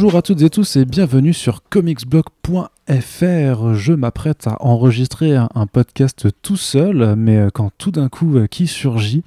Bonjour à toutes et tous et bienvenue sur comicsblog.fr. Je m'apprête à enregistrer un podcast tout seul, mais quand tout d'un coup qui surgit?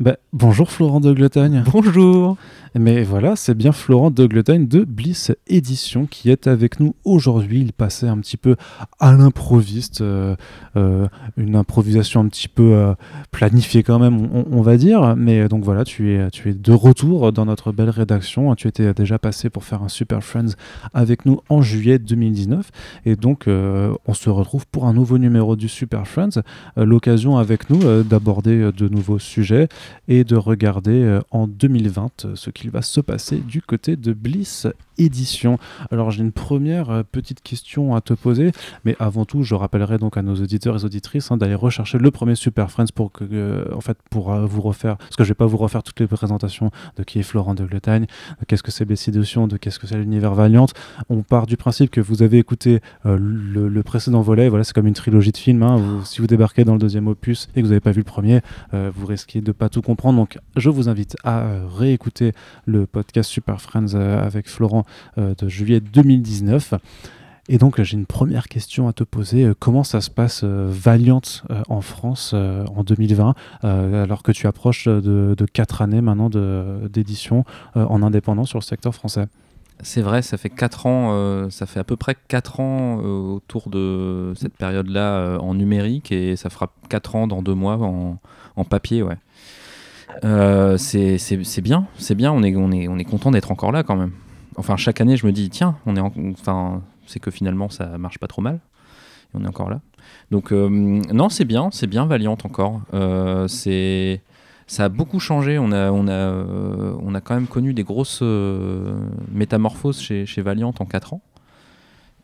Bah, bonjour Florent de Gletagne. Bonjour. Mais voilà, c'est bien Florent de Gletagne de Bliss Édition qui est avec nous aujourd'hui. Il passait un petit peu à l'improviste, euh, euh, une improvisation un petit peu euh, planifiée quand même, on, va dire. Mais donc voilà, tu es, tu es de retour dans notre belle rédaction. Tu étais déjà passé pour faire un Super Friends avec nous en juillet 2019. Et donc, on se retrouve pour un nouveau numéro du Super Friends. L'occasion avec nous d'aborder de nouveaux sujets et de regarder euh, en 2020 euh, ce qu'il va se passer du côté de Bliss Édition. Alors j'ai une première euh, petite question à te poser, mais avant tout je rappellerai donc à nos auditeurs et auditrices hein, d'aller rechercher le premier Super Friends pour que, en fait, pour vous refaire, parce que je vais pas vous refaire toutes les présentations de qui est Florent de Gletagne, de qu'est-ce que c'est Bliss Édition, de qu'est-ce que c'est l'univers Valiant. On part du principe que vous avez écouté le, précédent volet, voilà c'est comme une trilogie de films. Hein. si vous débarquez dans le deuxième opus et que vous n'avez pas vu le premier, vous risquez de pas tout comprendre. Donc, je vous invite à euh, réécouter le podcast Super Friends euh, avec Florent euh, de juillet 2019. Et donc, j'ai une première question à te poser. Comment ça se passe Valiant en France en 2020, alors que tu approches de, 4 années maintenant d'édition en indépendant sur le secteur français? C'est vrai, ça fait 4 ans, ça fait à peu près 4 ans autour de cette période-là en numérique et ça fera 4 ans dans 2 mois en papier, ouais. Euh, c'est bien, c'est bien, on est, on est, on est content d'être encore là quand même. Enfin, chaque année, je me dis, tiens, on est enfin, c'est que finalement, ça marche pas trop mal. On est encore là. Donc, euh, non, c'est bien, c'est bien Valiant encore. Euh, c'est ça a beaucoup changé. On a, on a, on a quand même connu des grosses métamorphoses chez, chez Valiant en 4 ans.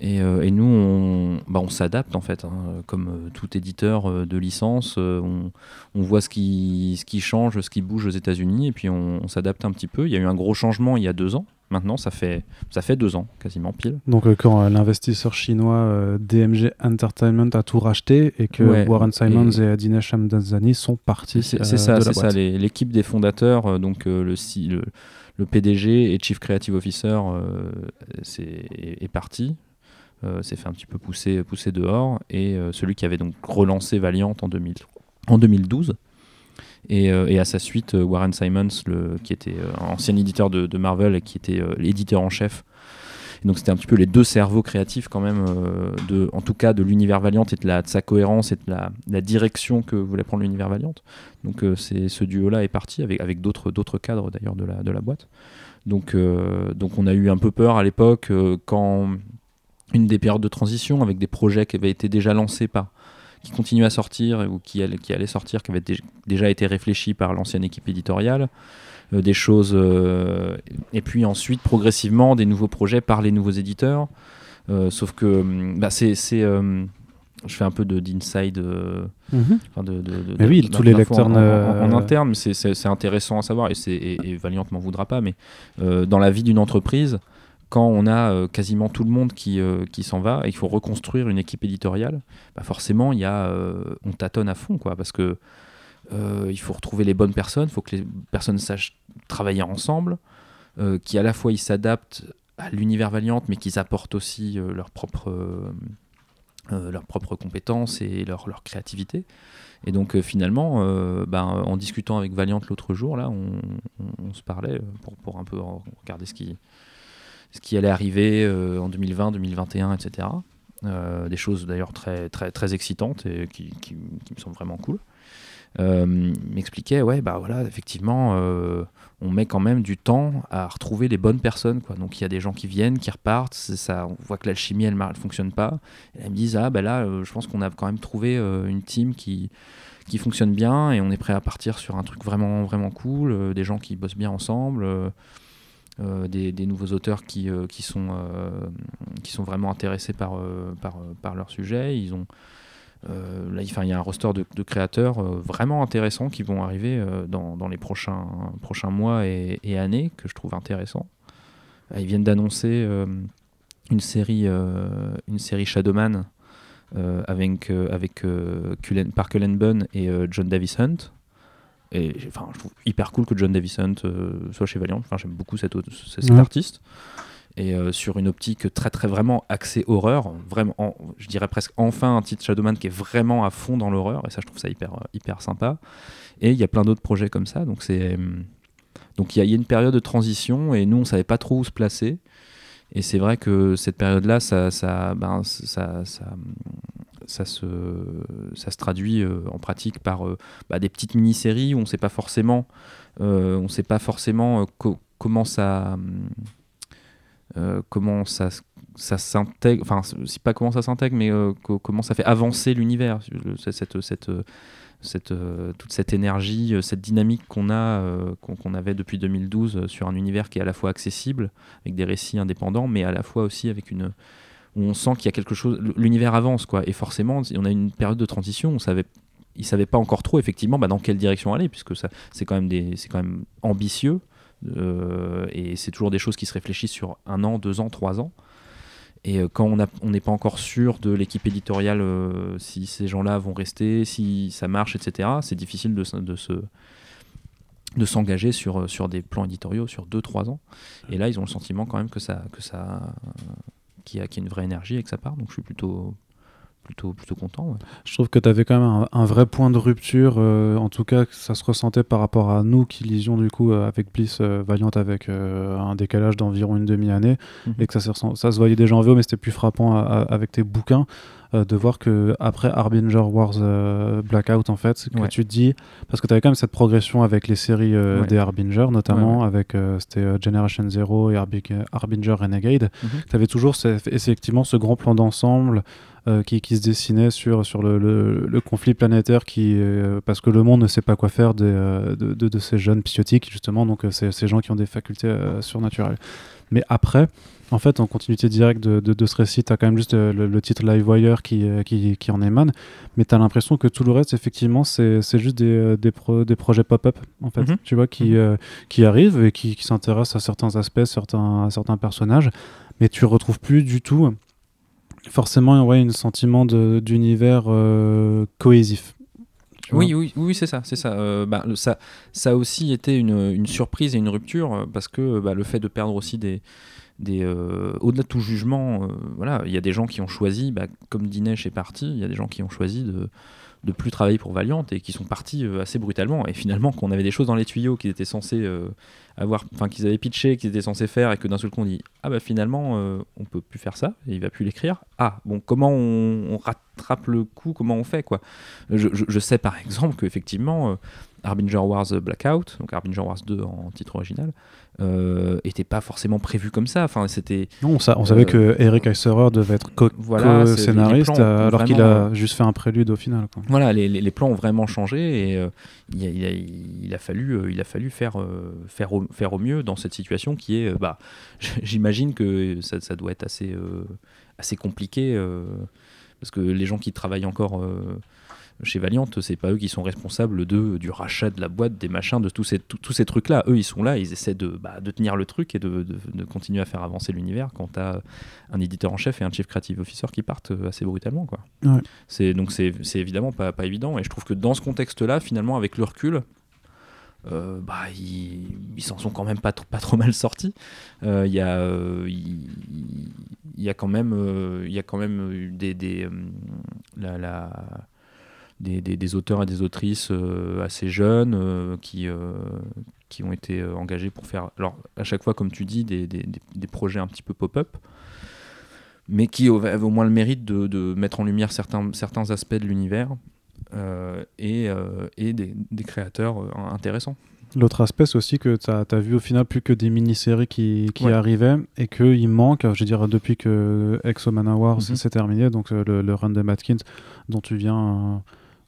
Euh, et, nous, on, bah on s'adapte en fait, hein. comme euh, tout éditeur euh, de licence, on, on, voit ce qui, ce qui change, ce qui bouge aux États-Unis, et puis on, s'adapte un petit peu. Il y a eu un gros changement il y a deux ans. Maintenant, ça fait, ça fait deux ans, quasiment pile. Donc, quand l'investisseur chinois DMG Entertainment a tout racheté et que Warren Simons et, Dinesh Hamdazani sont partis. C'est ça, c'est ça. L'équipe des fondateurs, donc le, le, le, PDG et Chief Creative Officer, est, est parti euh, s'est fait un petit peu pousser, pousser dehors, et euh, celui qui avait donc relancé Valiant en, 2000, en 2012. Euh, et, à sa suite, Warren Simons, le, qui était ancien éditeur de, Marvel et qui était l'éditeur en chef. donc c'était un petit peu les deux cerveaux créatifs quand même, de, en tout cas de l'univers Valiant et de, sa cohérence et de la, direction que voulait prendre l'univers Valiant. Donc c'est ce duo-là est parti avec, avec d'autres cadres d'ailleurs de la, de la boîte. Donc, donc on a eu un peu peur à l'époque quand une des périodes de transition avec des projets qui avaient été déjà lancés par qui continuaient à sortir ou qui allaient, qui allaient sortir, qui avaient déjà été réfléchis par l'ancienne équipe éditoriale, euh, des choses, euh, et puis ensuite progressivement des nouveaux projets par les nouveaux éditeurs. Euh, sauf que hum, bah, c'est, je fais un peu de d'inside, mhm. de, mais oui, tous les lecteurs en, en, interne, c'est, intéressant à savoir et, et, et Valiant m'en voudra pas, mais dans la vie d'une entreprise quand on a euh, quasiment tout le monde qui, euh, qui s'en va et qu'il faut reconstruire une équipe éditoriale, bah forcément, y a, euh, on tâtonne à fond, quoi, parce que il faut retrouver les bonnes personnes, il faut que les personnes sachent travailler ensemble, qui à la fois ils s'adaptent à l'univers Valiant, mais qu'ils apportent aussi leurs propres compétences et leur, leur créativité. Et donc finalement, ben, en discutant avec Valiant l'autre jour, là, on, on, se parlait pour, pour un peu regarder ce qui, ce qui allait arriver euh, en 2020, 2021, etc. des choses d'ailleurs très, très, très excitantes et qui, me semblent vraiment cool. Euh, m'expliquait ouais bah voilà effectivement euh, on met quand même du temps à retrouver les bonnes personnes quoi donc il y a des gens qui viennent qui repartent ça on voit que l'alchimie elle, ne fonctionne pas et elles me disent ah bah là je pense qu'on a quand même trouvé une team qui qui fonctionne bien et on est prêt à partir sur un truc vraiment vraiment cool des gens qui bossent bien ensemble euh, des, nouveaux auteurs qui, euh, qui, sont, euh, qui sont vraiment intéressés par, par, leur sujet. Ils ont, là, il y a un roster de, créateurs vraiment intéressants qui vont arriver dans, dans, les prochains, prochains mois et, années que je trouve intéressants. Ils viennent d'annoncer une, série, une série Shadowman avec, avec Cullen, par Cullen Bunn et John Davis Hunt. Et enfin, je trouve hyper cool que John Davison soit chez Valiant. Enfin, j'aime beaucoup cet, cet Ouais. artiste. Et euh, sur une optique très très vraiment axée horreur, vraiment, en- je dirais presque enfin un titre Shadowman qui est vraiment à fond dans l'horreur. Et ça, je trouve ça hyper euh, hyper sympa. Et il y a plein d'autres projets comme ça. Donc c'est donc il y, y a une période de transition et nous on savait pas trop où se placer. Et c'est vrai que cette période-là, ça, ça, ben, ça, ça, ça se, ça se traduit euh, en pratique par euh, bah, des petites mini-séries où on sait pas forcément, euh, on sait pas forcément co- comment ça, comment ça, ça s'intègre, enfin c'est pas comment ça s'intègre, mais co- comment ça fait avancer l'univers, cette, cette, cette, toute cette énergie, cette dynamique qu'on a, qu'on avait depuis 2012 euh, sur un univers qui est à la fois accessible, avec des récits indépendants, mais à la fois aussi avec une on sent qu'il y a quelque chose, l'univers avance quoi, et forcément on a une période de transition, on savait ils savaient pas encore trop effectivement bah, dans quelle direction aller puisque c'est quand même des c'est quand même ambitieux euh, et c'est toujours des choses qui se réfléchissent sur un an deux ans trois ans et euh, quand on n'est pas encore sûr de l'équipe éditoriale euh, si ces gens-là vont rester si ça marche etc c'est difficile de, de se de s'engager sur, sur des plans éditoriaux sur 2-3 ans. Et là, ils ont le sentiment quand même que ça, que ça, qu'il y, a, qu'il y a une vraie énergie et que ça part. Donc, je suis plutôt, plutôt, plutôt content. ouais. Je trouve que tu avais quand même un, un vrai point de rupture, euh, en tout cas ça se ressentait par rapport à nous qui lisions du coup euh, avec Bliss euh, Valiant avec euh, un décalage d'environ une demi-année Mhm. et que ça se, ça se voyait déjà en VO mais c'était plus frappant à- à- avec tes bouquins euh, de voir que après Harbinger Wars euh, Blackout en fait que Ouais. tu te dis parce que tu avais quand même cette progression avec les séries euh, Ouais. des Harbinger notamment Ouais, avec c'était Generation Zero et Harbi- Harbinger Renegade Mhm. tu avais toujours effectivement ce grand plan d'ensemble qui, qui se dessinait sur, sur le, le- le conflit planétaire qui parce que le monde ne sait pas quoi faire des, de, de- de ces jeunes psychotiques justement donc c'est ces gens qui ont des facultés surnaturelles mais après en fait en continuité directe de, de, de ce récit tu as quand même juste euh, le, le titre Livewire qui, euh, qui, qui en émane mais tu as l'impression que tout le reste effectivement c'est juste des, euh, des, pro- des projets pop-up en fait Mhm. tu vois qui, Mhm. euh, qui arrivent et qui, qui s'intéressent à certains aspects certains, à certains personnages mais tu retrouves plus du tout forcément ouais, un sentiment d'univers euh, cohésif. Oui, oui, oui, c'est ça, c'est ça. Euh, bah, ça. A aussi été une, surprise et une rupture euh, parce que bah, le fait de perdre aussi des, euh, au-delà de tout jugement, voilà, il y a des gens qui ont choisi, bah, comme Dinesh est parti, il y a des gens qui ont choisi de de plus travailler pour Valiant et qui sont partis euh, assez brutalement. Et finalement qu'on avait des choses dans les tuyaux qu'ils étaient censés euh, avoir enfin qu'ils avaient pitché qu'ils étaient censés faire et que d'un seul coup on dit ah bah finalement euh, on peut plus faire ça et il va plus l'écrire. Ah bon comment on, rattrape le coup? Comment on fait quoi? Je, sais par exemple qu'effectivement Harbinger Wars Blackout donc Harbinger Wars 2 en titre original euh, était pas forcément prévu comme ça enfin c'était Non, on, sa- on savait Euh, que Eric Eiserer devait être co-scénariste euh, alors qu'il a juste fait un prélude au final. quoi. voilà, les, les- les plans ont vraiment changé et euh, il, a, il a- il a fallu, il a fallu faire, faire, au, faire au mieux dans cette situation qui est, bah, j'imagine que ça, ça doit être assez, assez compliqué parce que les gens qui travaillent encore euh, chez Valiant, c'est pas eux qui sont responsables de, du rachat de la boîte, des machins, de tous ces, tous- ces trucs-là. Eux, ils sont là, ils essaient de, bah, de tenir le truc et de, de- de continuer à faire avancer l'univers quand t'as un éditeur en chef et un chief creative officer qui partent euh, assez brutalement, quoi. Ouais. C'est donc c'est c'est évidemment pas, pas évident et je trouve que dans ce contexte-là, finalement, avec le recul, euh, bah, ils ils s'en sont quand même pas, trop- pas trop mal sortis. Euh, Il y, a, euh, il il y a quand même, il y a quand même eu des, des, la, la- des, des- des auteurs et des autrices euh, assez jeunes euh, qui, euh, qui ont été engagés pour faire, alors à chaque fois, comme tu dis, des, des- projets un petit peu pop-up mais qui avaient au moins le mérite de, de mettre en lumière certains, certains aspects de l'univers euh, et, euh, et des, des créateurs euh, intéressants. L'autre aspect, c'est aussi que tu as, vu au final plus que des mini-séries qui, qui Ouais. arrivaient et qu'il manque, je veux dire, depuis que Exo Wars Mhm. s'est terminé, donc le, le run de Matkins dont tu viens.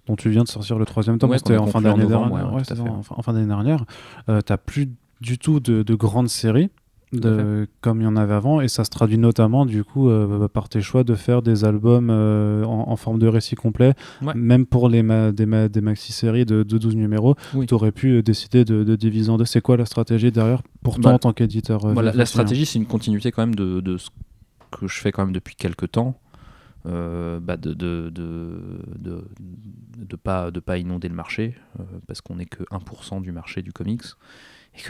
Dont tu viens de sortir le troisième tome, Ouais, c'était en fin d'année dernière. ouais, en fin- en fin d'année dernière. Euh, t'as plus du tout de, de grandes séries. De, comme il y en avait avant et ça se traduit notamment du coup euh, par tes choix de faire des albums euh, en, en forme de récit complet Ouais. même pour les ma- des, ma- des maxi-séries de, de 12 numéros Oui. tu aurais pu euh, décider de, de diviser en deux c'est quoi la stratégie derrière pour toi Bah, en tant qu'éditeur la stratégie, c'est une continuité quand même de, de ce que je fais quand même depuis quelques temps. Bah de de, de, de, pas, de pas inonder le marché, parce qu'on n'est que 1% du marché du comics, et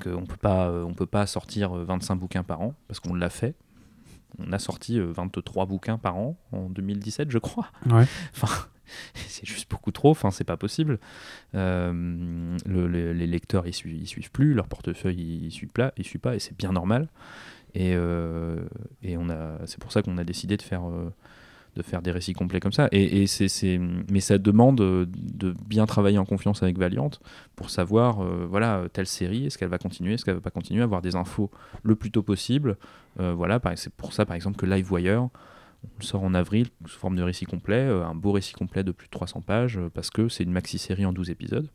que, on peut pas on peut pas sortir 25 bouquins par an, parce qu'on l'a fait. On a sorti 23 bouquins par an en 2017, je crois. Ouais. Enfin, c'est juste beaucoup trop, enfin c'est pas possible. Euh, les lecteurs ils suivent, suivent plus, leur portefeuille il suit, pas, il suit pas et c'est bien normal. Et, euh, et on a, c'est pour ça qu'on a décidé de faire, euh, de faire des récits complets comme ça. Et, c'est, mais ça demande de bien travailler en confiance avec Valiant pour savoir, voilà, telle série, est-ce qu'elle va continuer, est-ce qu'elle va pas continuer, avoir des infos le plus tôt possible. voilà, c'est pour ça par exemple que Livewire on sort en avril sous forme de récit complet, euh, un beau récit complet de plus de 300 pages, euh, parce que c'est une maxi-série en 12 épisodes.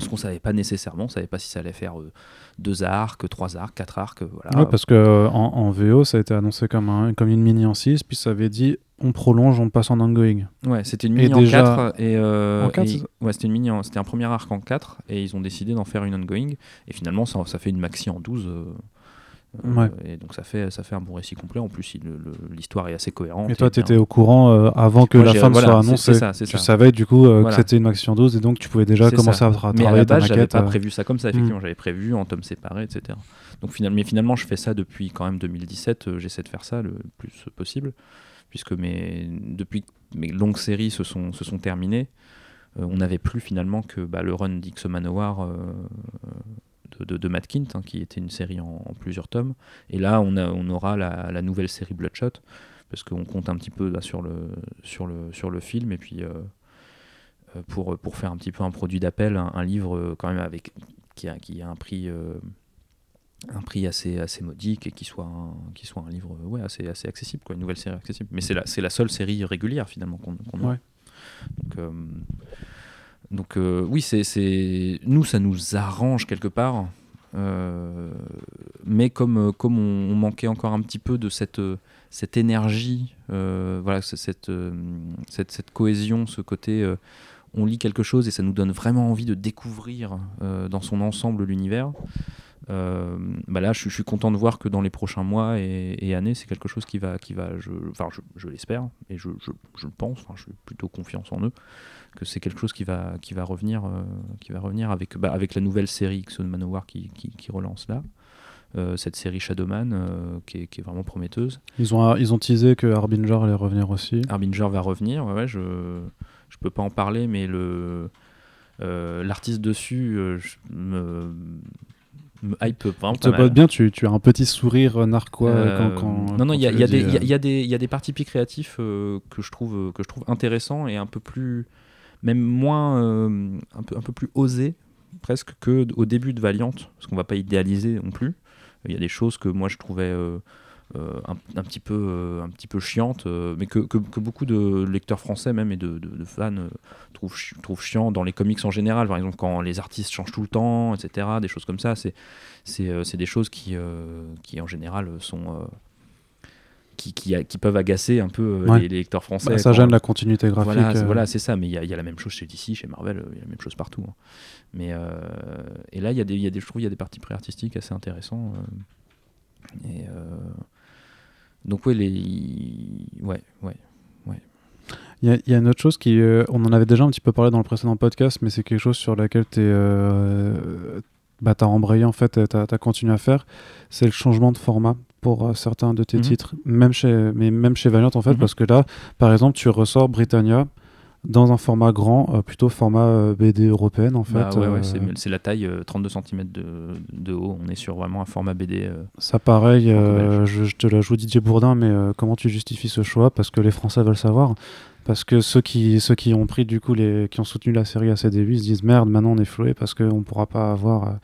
Ce qu'on savait pas nécessairement, on savait pas si ça allait faire euh, deux arcs, trois arcs, quatre arcs. Voilà. parce que en, VO, ça a été annoncé comme, un, comme une mini en 6, puis ça avait dit on prolonge, on passe en ongoing. Ouais, c'était une mini en 4. Et, ouais, c'était une mini, c'était un premier arc en 4, et ils ont décidé d'en faire une ongoing. Et finalement, ça, ça fait une maxi en 12. Euh, et donc ça fait, ça fait un bon récit complet. En plus, l'histoire est assez cohérente. Et toi, tu étais au courant euh, avant que la fin soit annoncée. Ça, tu savais du coup euh, que c'était une action 12 et donc tu pouvais déjà commencer à travailler Mais à la j'avais pas prévu ça comme ça, effectivement. Hmm. J'avais prévu en tomes séparés, etc. Donc finalement, mais finalement, je fais ça depuis quand même 2017. J'essaie de faire ça le plus possible, puisque mes, depuis mes longues séries se sont, se sont terminées. on n'avait plus finalement que bah, le run d'X Manowar de, Matt Kint, hein, qui était une série en, plusieurs tomes. Et là, on, on aura la, nouvelle série Bloodshot, parce qu'on compte un petit peu sur, le, sur, le, sur le film, et puis euh, euh, pour, pour faire un petit peu un produit d'appel, un, livre euh, quand même avec, qui, a, qui a un prix un prix assez, assez modique et qui soit un, qui soit un livre ouais, assez, assez accessible, quoi, une nouvelle série accessible. Mais c'est la, la seule série régulière finalement qu'on, a. Donc, donc euh, oui, c'est nous, ça nous arrange quelque part. Euh, mais comme, euh, comme on, manquait encore un petit peu de cette, cette énergie, voilà, cette, cette, cette, cohésion, ce côté, on lit quelque chose et ça nous donne vraiment envie de découvrir dans son ensemble l'univers. Euh, bah là, je, suis content de voir que dans les prochains mois et, années, c'est quelque chose qui va, qui va, je, enfin, je, l'espère et je, je, le pense. Enfin, je suis plutôt confiance en eux que c'est quelque chose qui va, qui va revenir, euh, qui va revenir avec, bah, avec la nouvelle série X Manowar qui, qui, qui relance là. Euh, cette série Shadowman qui, est, qui, est, vraiment prometteuse. Ils ont, ils ont teasé que Harbinger allait revenir aussi. Harbinger va revenir, ouais, je je peux pas en parler, mais le l'artiste dessus me, me hype vraiment pas mal. bien, tu, tu, as un petit sourire narquois euh, quand, Non, non, il y, y, y, y, a des parties créatifs euh, que, je trouve, que je trouve intéressants et un peu plus. Même moins. Euh, un, peu, un peu plus osés, presque, qu'au début de Valiant, parce qu'on va pas idéaliser non plus. Il y a des choses que moi je trouvais euh, un, petit peu, euh, un petit peu chiante, euh, mais que, que, beaucoup de lecteurs français même et de, fans trouvent, trouvent chiant dans les comics en général. Par exemple, quand les artistes changent tout le temps, etc., des choses comme ça, c'est, c'est, des choses qui, qui en général sont... Qui, qui, qui, peuvent agacer un peu les, lecteurs français. Bah, ça gêne la continuité graphique. Voilà, voilà c'est ça, mais il y, y, a la même chose chez DC, chez Marvel, il y a la même chose partout. Hein. Mais, et là, y, a des, y a des, je trouve il y a des parties pré-artistiques assez intéressants. et, donc ouais, les... ouais, ouais. Il y, a une autre chose qui, euh, on en avait déjà un petit peu parlé dans le précédent podcast, mais c'est quelque chose sur laquelle tu euh, bah, as embrayé en fait, tu as, continué à faire, c'est le changement de format pour euh, certains de tes mhm. titres, même chez, mais même chez Valiant en fait, mhm. parce que là, par exemple, tu ressors Britannia, dans un format grand, euh, plutôt format euh, BD européenne en bah fait. ouais, ouais, euh. c'est la taille 32 cm de, de, haut, on est sur vraiment un format BD. Ça pareil, je, te la joue Didier Bourdin, mais comment tu justifies ce choix? Parce que les Français veulent savoir. Parce que ceux qui, ceux qui ont pris du coup les, qui ont soutenu la série à ses débuts se disent merde maintenant on est floué parce qu'on ne pourra pas avoir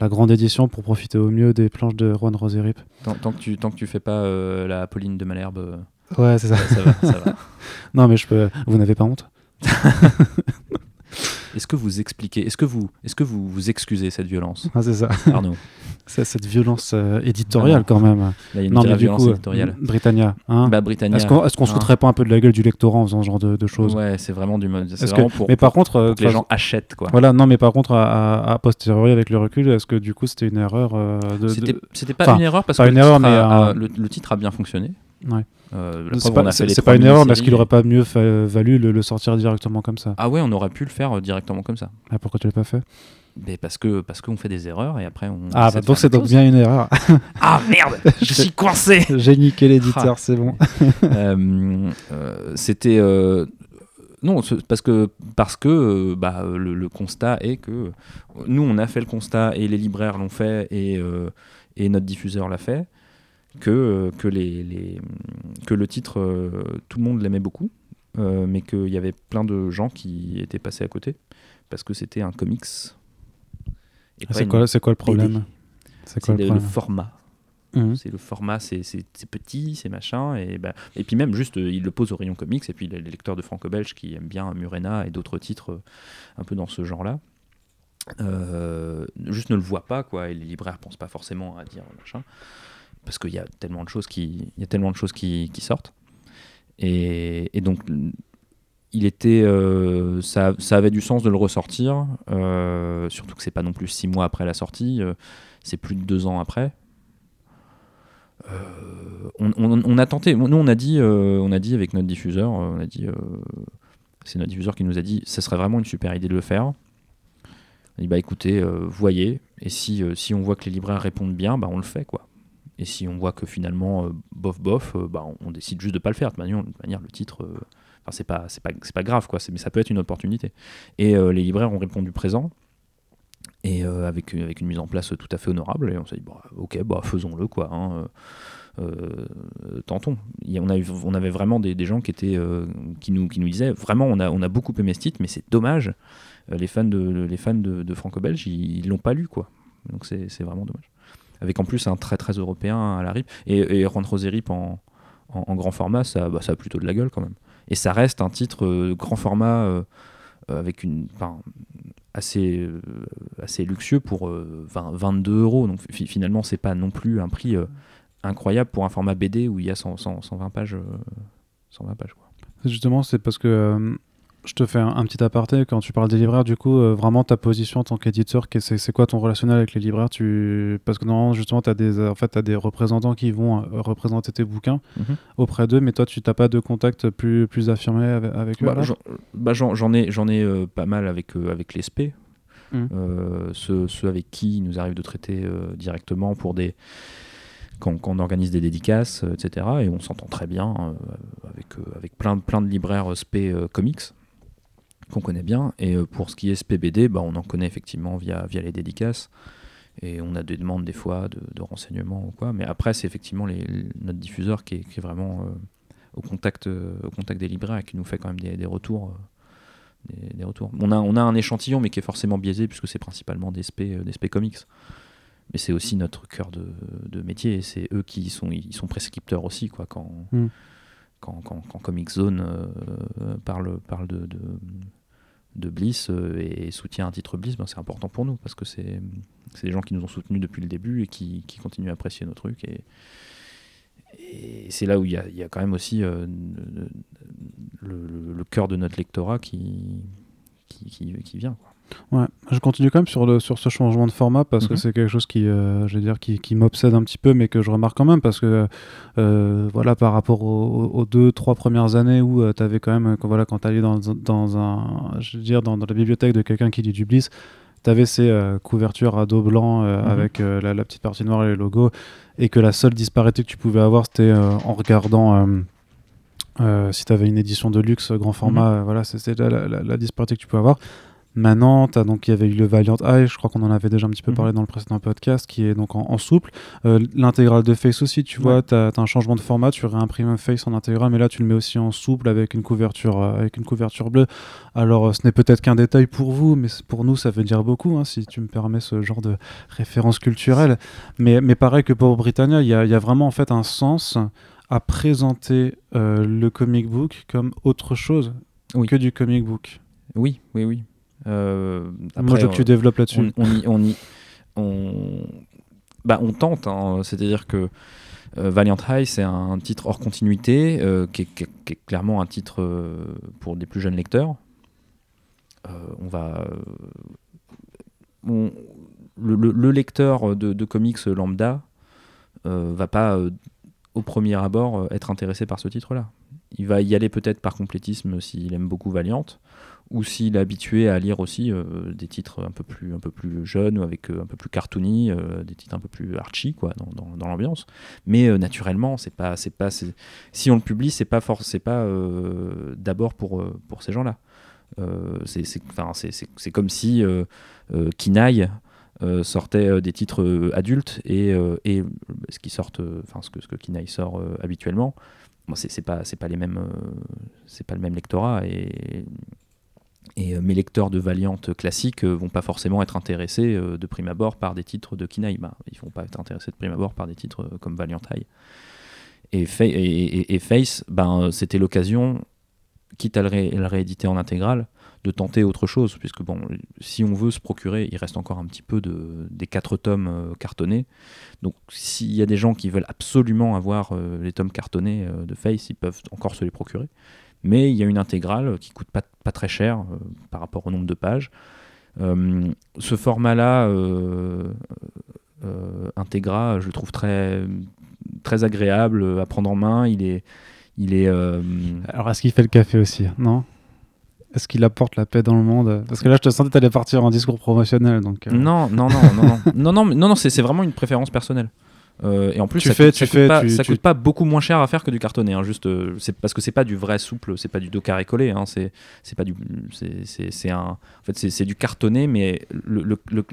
la grande édition pour profiter au mieux des planches de Juan Roserip. Tant, tant, que tu tant que tu fais pas la Pauline de Malherbe. Ouais c'est ça. Ça, va, ça va. non mais je peux. Vous n'avez pas honte est-ce que vous expliquez, est-ce que vous, est-ce que vous vous excusez cette violence ah, C'est ça. Arnaud. cette violence euh, éditoriale quand même. il y a une non, mais violence éditoriale. Britannia. Hein bah, Britannia. Est-ce qu'on est se foutrait pas un peu de la gueule du lectorat en faisant ce genre de, choses Ouais, c'est vraiment du mode. Pour, mais par contre, euh, que les gens achètent quoi. Voilà, non, mais par contre, à, posteriori avec le recul, est-ce que du coup c'était une erreur euh, C'était pas une erreur parce que une erreur, mais le, titre a bien fonctionné. Ouais. Euh, C'est pas, c'est pas une erreur, mais est-ce mini-séries qu'il aurait pas mieux valu le, le sortir directement comme ça? Ah ouais, on aurait pu le faire euh, directement comme ça. Ah, Pourquoi tu l'as pas fait? Mais parce que parce qu'on fait des erreurs et après on. Ah, bah donc c'est donc bien une erreur. Ah merde, je suis coincé. J'ai niqué l'éditeur, Ah. c'est bon. Euh, euh, C'était non parce que parce que bah, le, le constat est que nous on a fait le constat et les libraires l'ont fait et euh, et notre diffuseur l'a fait que euh, que les, les- que le titre euh, tout le monde l'aimait beaucoup euh, mais qu'il y avait plein de gens qui étaient passés à côté parce que c'était un comics. Ah, C'est quoi, quoi le problème C'est quoi C'est le format. C'est le format, c'est petit, c'est machin. Et, bah, et puis même, juste, il le pose au rayon comics. Et puis les, lecteurs de franco-belge qui aiment bien Murena et d'autres titres un peu dans ce genre-là, euh, juste ne le voient pas. Quoi, et les libraires pensent pas forcément à dire machin. Parce qu'il y a tellement de choses qui, il y a tellement de choses qui, sortent. Et, donc, il était, euh, ça, avait du sens de le ressortir. euh, surtout que c'est pas non plus six mois après la sortie. euh, c'est plus de deux ans après. On, a tenté, nous on a dit, on a dit avec notre diffuseur, on a dit, c'est notre diffuseur qui nous a dit, ça serait vraiment une super idée de le faire. On a dit bah écoutez, voyez, et si, si on voit que les libraires répondent bien, bah on le fait quoi. Et si on voit que finalement euh, bof bof, euh, bah on, décide juste de pas le faire. De manière, manière, le titre, euh, enfin c'est pas pas pas grave quoi, mais ça peut être une opportunité. Et les libraires ont répondu présent. Et avec, avec une mise en place tout à fait honorable. Et on s'est dit bah, ok bah faisons-le quoi hein, tentons. On, avait vraiment des, gens qui étaient qui nous qui nous disaient vraiment on a on a beaucoup aimé ce titre mais c'est dommage. Les fans de les fans de, franco-belge ils l'ont pas lu quoi. Donc c'est vraiment dommage avec en plus un très très européen à la RIP. Et, et Juan Rip en, grand format ça bah, ça a plutôt de la gueule quand même. Et ça reste un titre euh, grand format euh, euh, avec une assez assez luxueux pour euh, 20 22 euros. Donc fi- finalement c'est pas non plus un prix incroyable pour un format BD où il y a 100, 100, 120 pages euh, 120 pages quoi. Justement, c'est parce que je te fais un, un petit aparté quand tu parles des libraires. Du coup, euh, vraiment ta position en tant qu'éditeur, c'est c'est quoi ton relationnel avec les libraires? Tu... Parce que normalement, justement, tu as, des, en fait, t'as des représentants qui vont euh, représenter tes bouquins Mhm. auprès d'eux, mais toi, tu n'as pas de contact plus, plus affirmé avec, avec eux Bah, bah, j'en j'en ai j'en ai euh, pas mal avec avec les SP Mhm. Euh, ceux, ceux avec qui il nous arrive de traiter directement pour des quand, quand on organise des dédicaces etc et on s'entend très bien avec avec plein de plein de libraires SP comics qu'on connaît bien et euh, pour ce qui est SPBD bah, on en connaît effectivement via via les dédicaces et on a des demandes des fois de, de renseignements ou quoi mais après c'est effectivement les, notre diffuseur qui est, qui est vraiment euh, au contact euh, au contact des libraires et qui nous fait quand même des, des retours des, des retours. On a, on a un échantillon, mais qui est forcément biaisé, puisque c'est principalement des SP, des SP comics. Mais c'est aussi notre cœur de, de métier, et c'est eux qui sont, ils sont prescripteurs aussi, quoi, quand, Mm. quand, quand, quand Comic Zone euh, parle, parle de, de, de Bliss euh, et soutient un titre Bliss, ben, c'est important pour nous, parce que c'est des gens qui nous ont soutenus depuis le début et qui, qui continuent à apprécier nos trucs. Et, et c'est là où il y y a quand même aussi euh, le, le- cœur de notre lectorat qui, qui, qui, vient. Ouais, je continue quand même sur, le, sur ce changement de format parce que Mhm. c'est quelque chose qui, euh, je veux dire, qui, qui m'obsède un petit peu, mais que je remarque quand même parce que, euh, voilà, par rapport aux, aux deux, trois premières années où tu avais quand même, euh, quand, voilà, quand tu allais dans, dans un, je veux dire, dans, dans la bibliothèque de quelqu'un qui lit du Bliss, tu avais ces euh, couvertures à dos blanc euh, Mhm. avec euh, la, la petite partie noire et les logos, et que la seule disparité que tu pouvais avoir, c'était euh, en regardant. euh, euh, si tu avais une édition de luxe grand format, euh, voilà, c'était la, la- la disparité que tu pouvais avoir. Maintenant, t'as donc il y avait eu le Valiant Eye, je crois qu'on en avait déjà un petit peu Mhm. parlé dans le précédent podcast, qui est donc en, en souple. Euh, L'intégrale de Face aussi, tu Ouais. vois, t'as as un changement de format, tu réimprimes un Face en intégrale, mais là tu le mets aussi en souple avec une couverture, euh, avec une couverture bleue. Alors, euh, ce n'est peut-être qu'un détail pour vous, mais pour nous, ça veut dire beaucoup, hein, si tu me permets ce genre de référence culturelle. Mais, mais pareil que pour Britannia, il y a, il y a vraiment en fait un sens à présenter le comic book comme autre chose Oui. que du comic book. Oui, oui, oui. Euh, Moi, je veux que tu développes là-dessus. on, on y, on, y- on- bah, on tente, hein. c'est-à-dire que euh, Valiant High, c'est un titre hors continuité, euh, qui, est, qui est- qui est clairement un titre euh, pour des plus jeunes lecteurs. On va. on- le, le- le lecteur de, de comics lambda va pas au premier abord être intéressé par ce titre-là. Il va y aller peut-être par complétisme s'il aime beaucoup Valiant, ou s'il est habitué à lire aussi euh, des titres un peu plus un peu plus jeunes ou avec euh, un peu plus cartoony, euh, des titres un peu plus archi quoi dans, dans, l'ambiance. Mais naturellement, c'est pas c'est pas si on le publie, c'est pas c'est pas d'abord pour pour ces gens-là. c'est comme si Kinaï sortait des titres adultes et, et ce qui sortent enfin ce que ce que Kinaï sort habituellement bon, c'est pas c'est pas les mêmes c'est pas le même lectorat et euh, mes lecteurs de Valiant classiques euh, vont pas forcément être intéressés euh, de prime abord par des titres de Kinaï. Bah, ils vont pas être intéressés de prime abord par des titres comme Valiant et, Face, ben, c'était l'occasion, quitte à le, rééditer en intégrale, de tenter autre chose, puisque bon, si on veut se procurer, il reste encore un petit peu de, des quatre tomes cartonnés. Donc s'il y a des gens qui veulent absolument avoir les tomes cartonnés de Face, ils peuvent encore se les procurer mais il y a une intégrale qui coûte pas, pas très cher euh, par rapport au nombre de pages. Euh, ce format-là, euh, Integra, je le trouve très, très agréable à prendre en main. Il est, il est. Alors, est-ce qu'il fait le café aussi Non? Est-ce qu'il apporte la paix dans le monde? Parce que là, je te sentais t'allais partir en discours promotionnel. Donc, non, non, non, non, non, non, non, non, non, c'est vraiment une préférence personnelle. Euh, et en plus, ça, fais, coûte, ça, coûte, pas, ça coûte, pas, beaucoup moins cher à faire que du cartonné. Hein, juste, euh, c'est parce que c'est pas du vrai souple, c'est pas du dos carré collé. Hein, c'est pas du, c'est un, en fait, c'est du cartonné, mais le, le, le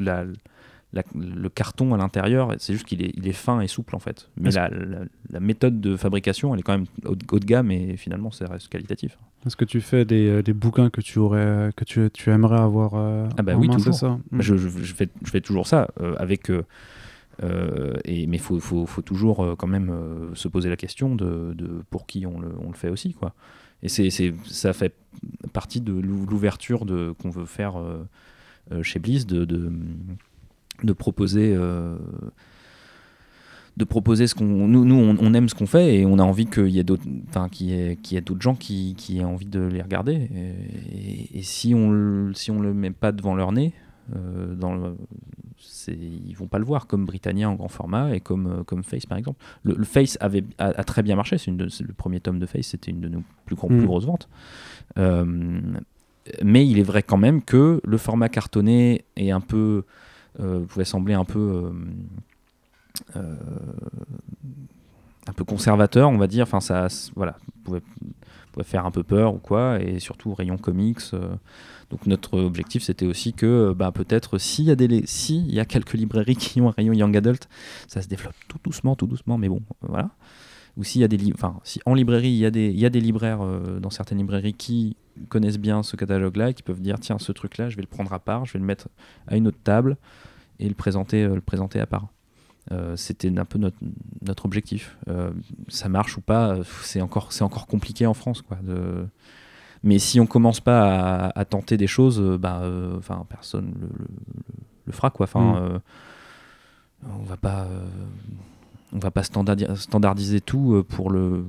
la, le carton à l'intérieur, c'est juste qu'il est, il est fin et souple en fait. Mais la, la, méthode de fabrication, elle est quand même haut, de gamme et finalement, ça reste qualitatif. Est-ce que tu fais des, euh, des, bouquins que tu aurais, que tu, tu aimerais avoir Ah bah oui, toujours. Ça? Je, je, je, fais, je fais toujours ça avec euh, et, mais il faut, toujours euh, quand même euh, se poser la question de, pour qui on le, fait aussi. Quoi. Et ça fait partie de l'ouverture qu'on veut faire chez Bliss, de, proposer de proposer ce qu'on nous, on, aime ce qu'on fait et on a envie qu'il y ait d'autres enfin d'autres gens qui, qui, aient envie de les regarder et, si on si on le met pas devant leur nez dans le, ils vont pas le voir comme Britannia en grand format et comme, euh, comme Face par exemple. Le, Face avait, a, très bien marché, c'est le premier tome de Face, c'était une de nos plus, gros, plus mm. grosses ventes. Euh, mais il est vrai quand même que le format cartonné est un peu, euh, pouvait sembler un peu, euh, un peu conservateur, on va dire. Enfin, ça, voilà, pouvait, pouvait faire un peu peur ou quoi, et surtout rayon comics. Donc notre objectif, c'était aussi que bah, peut-être s'il y, a des, si y a quelques librairies qui ont un rayon Young Adult, ça se développe tout doucement, tout doucement, mais bon, voilà. Ou s'il y a des enfin, si en librairie, il y a des, y a des libraires euh, dans certaines librairies qui connaissent bien ce catalogue-là, qui peuvent dire tiens, ce truc-là, je vais le prendre à part, je vais le mettre à une autre table et le présenter, euh, à part. Euh, c'était un peu notre, objectif. ça marche ou pas, c'est encore, compliqué en France, quoi. Mais si on commence pas à, tenter des choses, euh, bah, euh, enfin, personne le, le, fera quoi. Enfin, mm. euh, on va pas, on va pas standardiser tout pour le,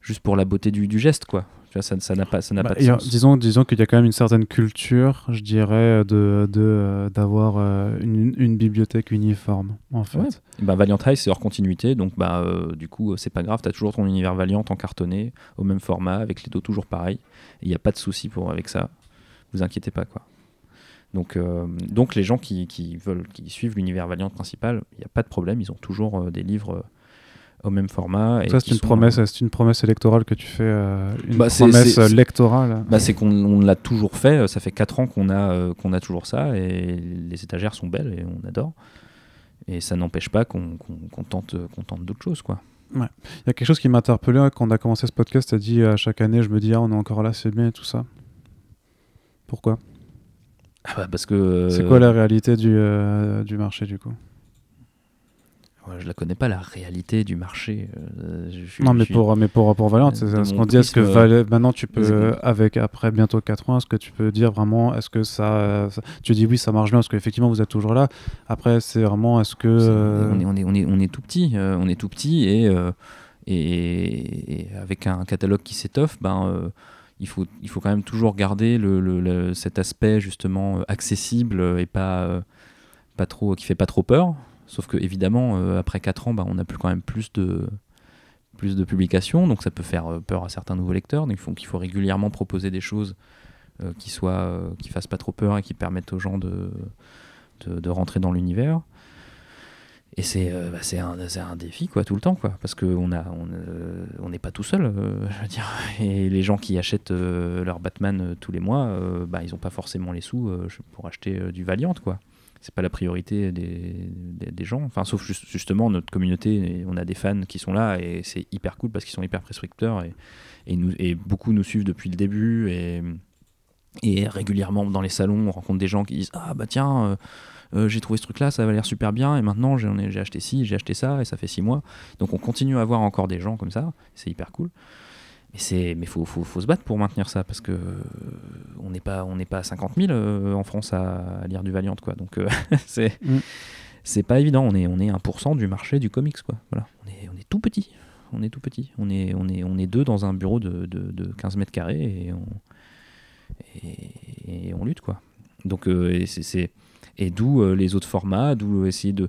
juste pour la beauté du, du geste quoi ça n'a pas, ça n'a bah, pas de sens. Disons, disons qu'il y a quand même une certaine culture, je dirais, de, de d'avoir une, une, bibliothèque uniforme, en fait. Bah, Valiant High, c'est hors continuité, donc bah, du coup, c'est pas grave, tu as toujours ton univers Valiant en cartonné, au même format, avec les dos toujours pareils. Il n'y a pas de souci pour avec ça. Vous inquiétez pas, quoi. Donc, euh, donc les gens qui, qui, veulent, qui suivent l'univers Valiant principal, il n'y a pas de problème, ils ont toujours euh, des livres euh, au même format. ça, c'est une, promesse, c'est une promesse électorale que tu fais, une bah, promesse électorale bah, C'est qu'on l'a toujours fait, ça fait 4 ans qu'on a, qu'on a toujours ça, et les étagères sont belles, et on adore. Et ça n'empêche pas qu'on tente, tente d'autres choses, quoi. Ouais. Il y a quelque chose qui m'a interpellé hein, quand on a commencé ce podcast. Tu as dit à chaque année, je me dis, ah, on est encore là, c'est bien et tout ça. Pourquoi? Ah bah parce que. C'est quoi la réalité du, euh, du marché du coup? Je la connais pas la réalité du marché. Euh, non, mais, pour, mais pour, pour Valente, c'est ce qu'on dit. Est-ce que maintenant tu peux, avec après bientôt 4 ans, est-ce que tu peux dire vraiment, est-ce que ça, Tu dis oui, ça marche bien, parce qu'effectivement vous êtes toujours là. Après, c'est vraiment, est-ce que. On, est, on, est, on, est, on, est, tout petit. Euh, on est tout petit et, euh, et, avec un catalogue qui s'étoffe, ben. il faut, il faut quand même toujours garder le, le, cet aspect justement accessible et pas, pas trop, qui fait pas trop peur. Sauf que évidemment, euh, après 4 ans, bah, on a plus quand même plus de publications, donc ça peut faire peur à certains nouveaux lecteurs. Donc il faut, régulièrement proposer des choses qui soient, qui fassent pas trop peur et qui permettent aux gens de, rentrer dans l'univers. Et c'est euh, bah, un, un, défi quoi, tout le temps, quoi, parce qu'on n'est on, euh, pas tout seul, euh, je veux dire. Et les gens qui achètent leur Batman tous les mois, bah, ils n'ont pas forcément les sous pour acheter du Valiant. quoi. C'est pas la priorité des, gens. Enfin, sauf justement notre communauté, on a des fans qui sont là et c'est hyper cool parce qu'ils sont hyper prescripteurs et, beaucoup nous suivent depuis le début. Et, régulièrement dans les salons, on rencontre des gens qui disent Ah bah tiens euh, j'ai trouvé ce truc là, ça va l'air super bien, et maintenant j'ai acheté ci, j'ai acheté ça, et ça fait six mois. Donc on continue à avoir encore des gens comme ça, c'est hyper cool. Mais c'est, mais faut, faut, faut, se battre pour maintenir ça parce que euh, on n'est pas, on n'est pas à 50 000 euh, en France à, lire du Valiant, quoi. Donc c'est, mm. c'est pas évident. On est, on est 1% du marché du comics, quoi. Voilà, on est, on est tout petit. On est tout petit. On est, on est, on est deux dans un bureau de, de, de 15 mètres carrés et on, et, on lutte, quoi. Donc c'est et d'où euh, les autres formats, d'où essayer de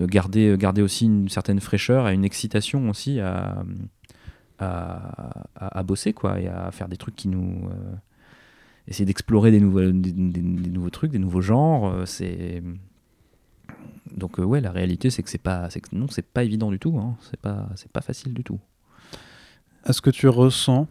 euh, garder, euh, garder aussi une certaine fraîcheur et une excitation aussi à, à, bosser quoi, et à faire des trucs qui nous. essayer d'explorer des nouveaux, des, nouveaux trucs, des nouveaux genres. c'est. Donc ouais, la réalité c'est que c'est pas, c'est non, c'est pas évident du tout. Hein. C'est pas, c'est pas facile du tout. Est-ce que tu ressens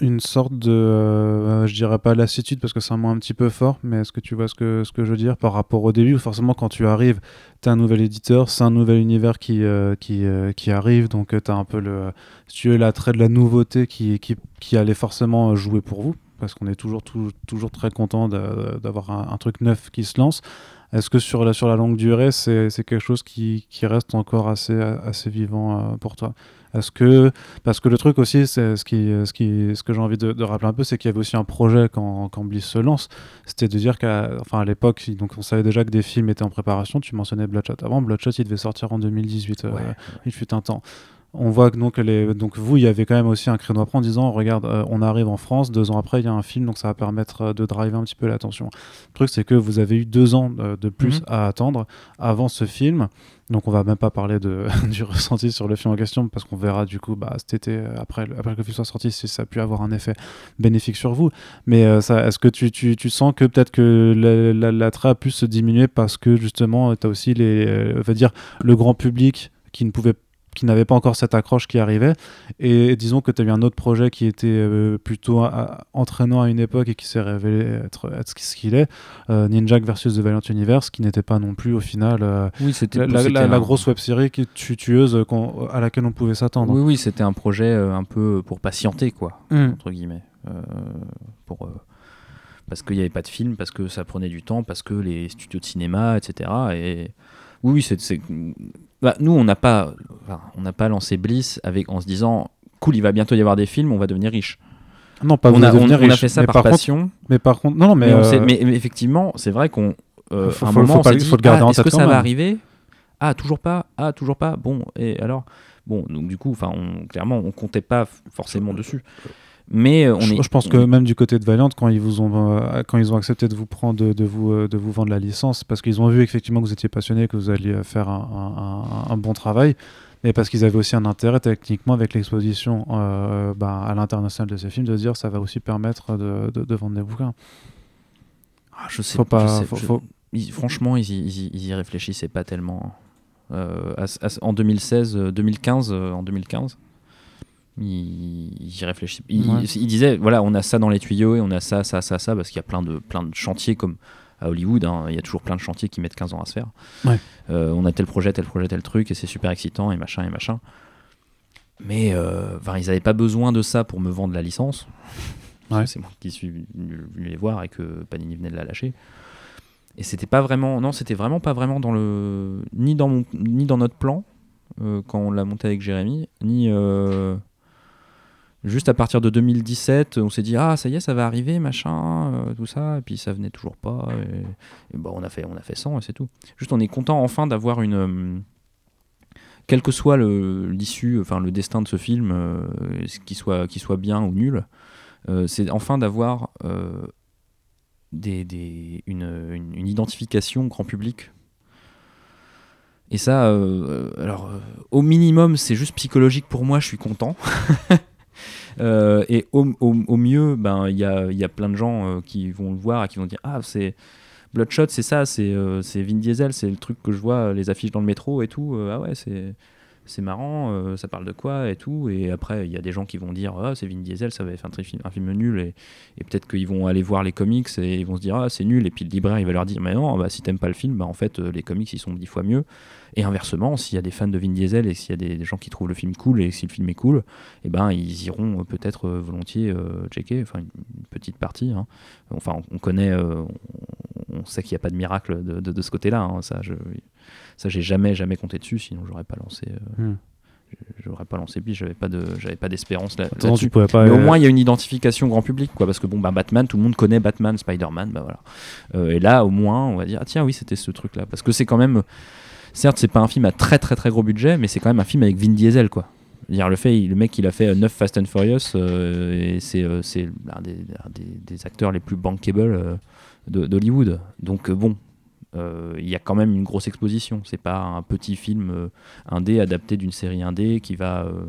une sorte de, euh, je dirais pas lassitude parce que c'est un mot un petit peu fort, mais est-ce que tu vois ce que, ce que je veux dire par rapport au début? Forcément, quand tu arrives, tu as un nouvel éditeur, c'est un nouvel univers qui, euh, qui, euh, qui, arrive, donc tu as un peu le, si tu veux, l'attrait de la nouveauté qui, qui, qui, allait forcément jouer pour vous, parce qu'on est toujours, toujours très content d'avoir un, un, truc neuf qui se lance. Est-ce que sur la, sur la longue durée, c'est quelque chose qui, qui, reste encore assez, assez vivant pour toi? Est-ce que parce que le truc aussi, c'est ce qui, ce qui, ce que j'ai envie de, rappeler un peu, c'est qu'il y avait aussi un projet quand, quand Bliss se lance, c'était de dire qu'à, enfin à l'époque, donc on savait déjà que des films étaient en préparation. Tu mentionnais Bloodshot avant. Bloodshot, il devait sortir en 2018. Euh, il fut un temps on voit que donc, les, donc vous, il y avait quand même aussi un créneau à prendre en disant regarde, euh, on arrive en France, deux ans après, il y a un film, donc ça va permettre euh, de driver un petit peu l'attention. Le truc, c'est que vous avez eu deux ans de, plus mhm. à attendre avant ce film. Donc on va même pas parler de, du ressenti sur le film en question parce qu'on verra du coup bah, cet été après, après que le film soit sorti si ça a pu avoir un effet bénéfique sur vous. Mais euh, est-ce que tu, tu, tu, sens que peut-être que l'attrait la, a pu se diminuer parce que justement tu as aussi les, va dire, le grand public qui ne pouvait qui n'avait pas encore cette accroche qui arrivait. Et disons que tu as eu un autre projet qui était euh, plutôt entraînant à une époque et qui s'est révélé être, être ce qu'il est, euh, Ninja versus The Valiant Universe, qui n'était pas non plus au final euh, oui, c'était, la, grosse web série qui, tueuse à laquelle on pouvait s'attendre. Oui, oui, c'était un projet un peu pour patienter, quoi, mm. entre guillemets. pour parce qu'il n'y avait pas de film, parce que ça prenait du temps, parce que les studios de cinéma, etc. Et oui, oui, c'est bah, nous, on n'a pas, on n'a pas lancé Bliss avec, en se disant, cool, il va bientôt y avoir des films, on va devenir riche. Non, pas on, a, on, a fait ça par, passion. mais par contre, non, non mais, mais, euh, effectivement, c'est vrai qu'on, euh, un moment, on s'est dit, faut le garder ah, est-ce que ça va arriver? Ah, toujours pas. Ah, toujours pas. Bon, et alors, bon, donc du coup, enfin, clairement, on comptait pas forcément dessus. Mais euh, on je, est, je pense que même du côté de Valiant, quand ils vous ont euh, quand ils ont accepté de vous prendre de, vous euh, de vous vendre la licence, parce qu'ils ont vu effectivement que vous étiez passionné, que vous alliez faire un, un, bon travail, et parce qu'ils avaient aussi un intérêt techniquement avec l'exposition bah, à l'international de ces films, de dire ça va aussi permettre de, de, vendre des bouquins. Ah, je sais pas. franchement, ils, ils, ils, y réfléchissaient pas tellement. en 2016, 2015, en 2015 il, réfléchit. Il, disait voilà, on a ça dans les tuyaux et on a ça, ça, ça, ça, parce qu'il y a plein de, plein de chantiers comme à Hollywood. Hein. il y a toujours plein de chantiers qui mettent 15 ans à se faire. Euh, on a tel projet, tel projet, tel truc et c'est super excitant et machin et machin. Mais euh, ils n'avaient pas besoin de ça pour me vendre la licence. C'est moi qui suis venu les voir et que Panini venait de la lâcher. Et c'était pas vraiment, non, c'était vraiment pas vraiment dans le, ni dans mon, ni dans notre plan euh, quand on l'a monté avec Jérémy, ni Juste à partir de 2017, on s'est dit ah ça y est ça va arriver machin euh, tout ça et puis ça venait toujours pas bon on a fait on a fait 100 et c'est tout. Juste on est content enfin d'avoir une euh, quel que soit l'issue enfin le destin de ce film euh, qu'il soit soit bien ou nul c'est enfin d'avoir des, des, une, une, identification grand public Et ça, euh, alors, euh, au minimum, c'est juste psychologique pour moi, je suis content. Euh, et au, au- mieux, ben, il y a, y a plein de gens euh, qui vont le voir et qui vont dire Ah, c'est Bloodshot, c'est ça, c'est euh, c'est Vin Diesel, c'est le truc que je vois, les affiches dans le métro et tout. Ah ouais, c'est. Marrant, ça parle de quoi et tout. Et après, il y a des gens qui vont dire Ah, c'est Vin Diesel, ça va être un, film nul. Et, et peut-être qu'ils vont aller voir les comics et ils vont se dire Ah, c'est nul. Et puis le libraire, il va leur dire Mais non, bah, si t'aimes pas le film, bah, en fait, les comics, ils sont dix fois mieux. Et inversement, s'il y a des fans de Vin Diesel et s'il y a des, des gens qui trouvent le film cool et si le film est cool, eh ben, ils iront euh, peut-être euh, volontiers euh, checker, enfin une, petite partie. hein. Enfin, on, on connaît, euh, on, on sait qu'il n'y a pas de miracle de, de- de ce côté-là. hein. Ça, je, ça, j'ai jamais, jamais compté dessus, sinon j'aurais pas lancé. euh, Hmm. J'aurais pas lancé Biche, j'avais pas de, j'avais pas d'espérance là, Attends, là-dessus. pas. Mais au moins, il y a une identification grand public, quoi. Parce que bon, bah, Batman, tout le monde connaît Batman, Spider-Man, bah voilà. Et là, au moins, on va dire, ah tiens, oui, c'était ce truc-là. Parce que c'est quand même, certes, c'est pas un film à très très très gros budget, mais c'est quand même un film avec Vin Diesel, quoi. Le fait, le mec, il a fait 9 Fast and Furious, euh, et c'est euh, l'un des, des, des acteurs les plus bankable euh, d'Hollywood. Donc, euh, bon. euh, Il y a quand même une grosse exposition. C'est pas un petit film euh, indé adapté d'une série indé qui va euh,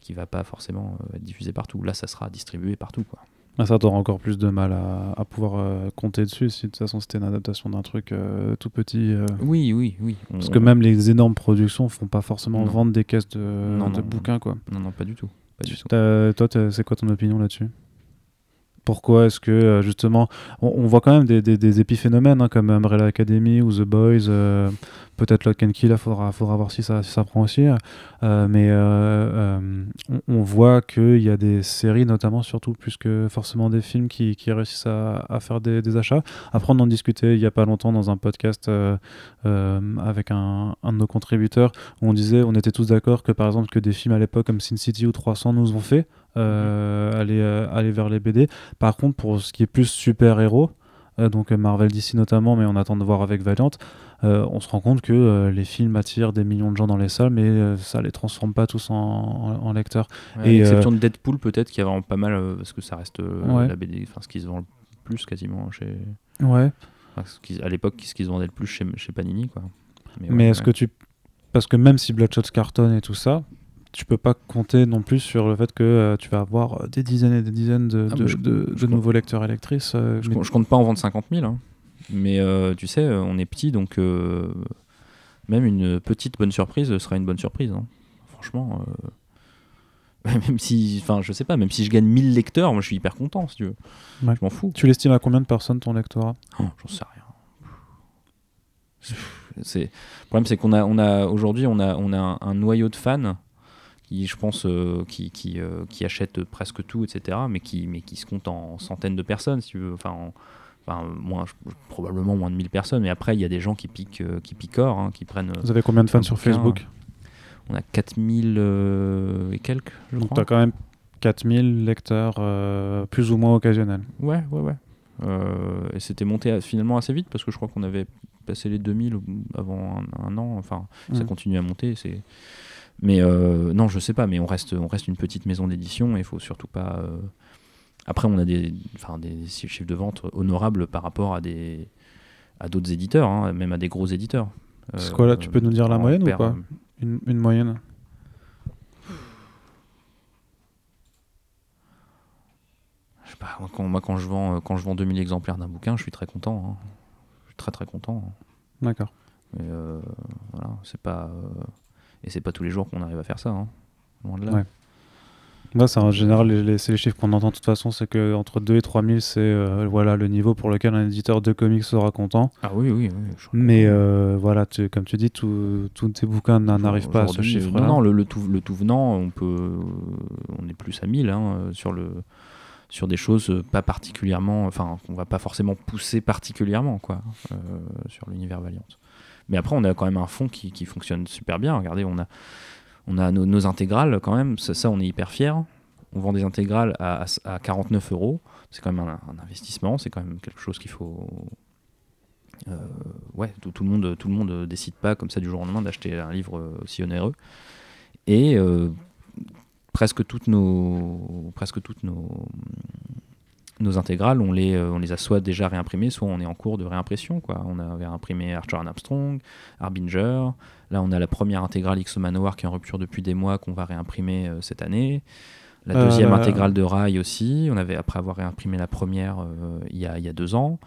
qui va pas forcément euh, être diffusé partout. Là, ça sera distribué partout. Quoi. Ah, ça, t'auras encore plus de mal à, à pouvoir euh, compter dessus si de toute façon c'était une adaptation d'un truc euh, tout petit. euh, Oui, oui, oui. On- Parce que même les énormes productions font pas forcément Non. vendre des caisses de, Non, de non, bouquins, quoi. Non, non, pas du tout. Pas du tout. T'as- Toi, t'as- c'est quoi ton opinion là-dessus? Pourquoi est-ce que euh, justement, on, voit quand même des, épiphénomènes hein, comme Umbrella Academy ou The Boys, euh, peut-être Lock and Key, là, faudra, faudra voir si ça, prend aussi. mais euh, euh, on, voit qu'il y a des séries, notamment surtout plus que forcément des films, qui, réussissent à, faire des, achats. Après, on en discutait il y a pas longtemps dans un podcast avec un, un de nos contributeurs où on disait, on était tous d'accord que par exemple que des films à l'époque comme Sin City ou 300 nous ont fait euh, aller, euh, aller vers les BD. Par contre, pour ce qui est plus super-héros, euh, donc Marvel DC notamment, mais on attend de voir avec Valiant, euh, on se rend compte que euh, les films attirent des millions de gens dans les salles, mais euh, ça les transforme pas tous en, en- en lecteurs. Ouais, Et, à l'exception de Deadpool, peut-être, qui a vraiment pas mal, parce que ça reste Ouais. la BD, enfin, ce qui se vend le plus quasiment chez. Ouais. enfin, ce qui- à l'époque, ce qui se vendait le plus chez, chez Panini, quoi. Mais ouais, est-ce que tu. Parce que même si Bloodshot cartonne et tout ça, tu peux pas compter non plus sur le fait que euh, tu vas avoir des dizaines et des dizaines de, Ah, de- mais je- de- je de compte- nouveaux lecteurs et lectrices. euh, Je, mais- compte- je compte pas en vendre 50 000, hein. mais euh, tu sais, euh, on est petit, donc euh, même une petite bonne surprise sera une bonne surprise. hein. Franchement, euh, même si, enfin, je sais pas, même si je gagne 1000 lecteurs, moi je suis hyper content, si tu veux. Ouais. Je m'en fous. Tu l'estimes à combien de personnes ton lectorat? Oh, J'en sais rien. Le problème, c'est qu'on a, on a aujourd'hui, on a, on a un, un noyau de fans qui, je pense, euh, qui, qui, euh, qui achètent presque tout, etc., mais qui, mais qui se comptent en centaines de personnes, si tu veux. Enfin, en- enfin moins, je- probablement moins de 1000 personnes. Mais après, il y a des gens qui piquent, euh, qui picorent, hein, qui prennent. euh, Vous avez combien de fans sur Facebook on a 4000 euh, et quelques, je Donc crois. tu as quand même 4000 lecteurs plus ou moins occasionnels. Ouais, ouais, ouais. Euh, et c'était monté à- finalement assez vite parce que je crois qu'on avait passé les 2000 au- avant un, un an. Enfin, ça Mhm. continue à monter. C'est. Mais euh, non, je sais pas. Mais on reste, on reste une petite maison d'édition et il faut surtout pas. euh, Après, on a des, enfin, des chiffres de vente honorables par rapport à des, à d'autres éditeurs, hein, même à des gros éditeurs. C'est Euh, quoi là Tu peux nous dire la moyenne ou pas une, une moyenne Je sais pas. Moi, quand, moi, quand je vends, quand je vends 2000 exemplaires d'un bouquin, je suis très content. hein. Je suis très très content. hein. D'accord. Mais euh, voilà, c'est pas. euh, Et c'est pas tous les jours qu'on arrive à faire ça. hein. Loin de là. Ouais. Là, c'est en général, les, les- c'est les chiffres qu'on entend de toute façon, c'est que entre 2 et 3000, c'est euh, voilà, le niveau pour lequel un éditeur de comics sera content. Ah oui, oui, oui. Mais euh, voilà, tu- comme tu dis, tous tes bouquins n'en arrivent pas à ce chiffre-là. Non, le, le tout, le tout venant, on peut, on est plus à 1000 hein, sur le, sur des choses pas particulièrement, enfin, qu'on va pas forcément pousser particulièrement, quoi, euh, sur l'univers Valiant. Mais après, on a quand même un fond qui, fonctionne super bien. Regardez, on a, on a nos, intégrales quand même. Ça, ça, on est hyper fiers. On vend des intégrales à, à- à 49 euros. C'est quand même un, investissement. C'est quand même quelque chose qu'il faut. euh, ouais, tout, le monde, tout le monde décide pas comme ça du jour au lendemain d'acheter un livre aussi onéreux. Et euh, presque toutes nos, presque toutes nos, nos intégrales, on les, on les a soit déjà réimprimées, soit on est en cours de réimpression. Quoi. On avait réimprimé Archer and Armstrong, Harbinger. Là, on a la première intégrale X Manowar qui est en rupture depuis des mois qu'on va réimprimer cette année. La deuxième intégrale de Rail aussi. On avait, après avoir réimprimé la première il y, a, y, a, deux ans.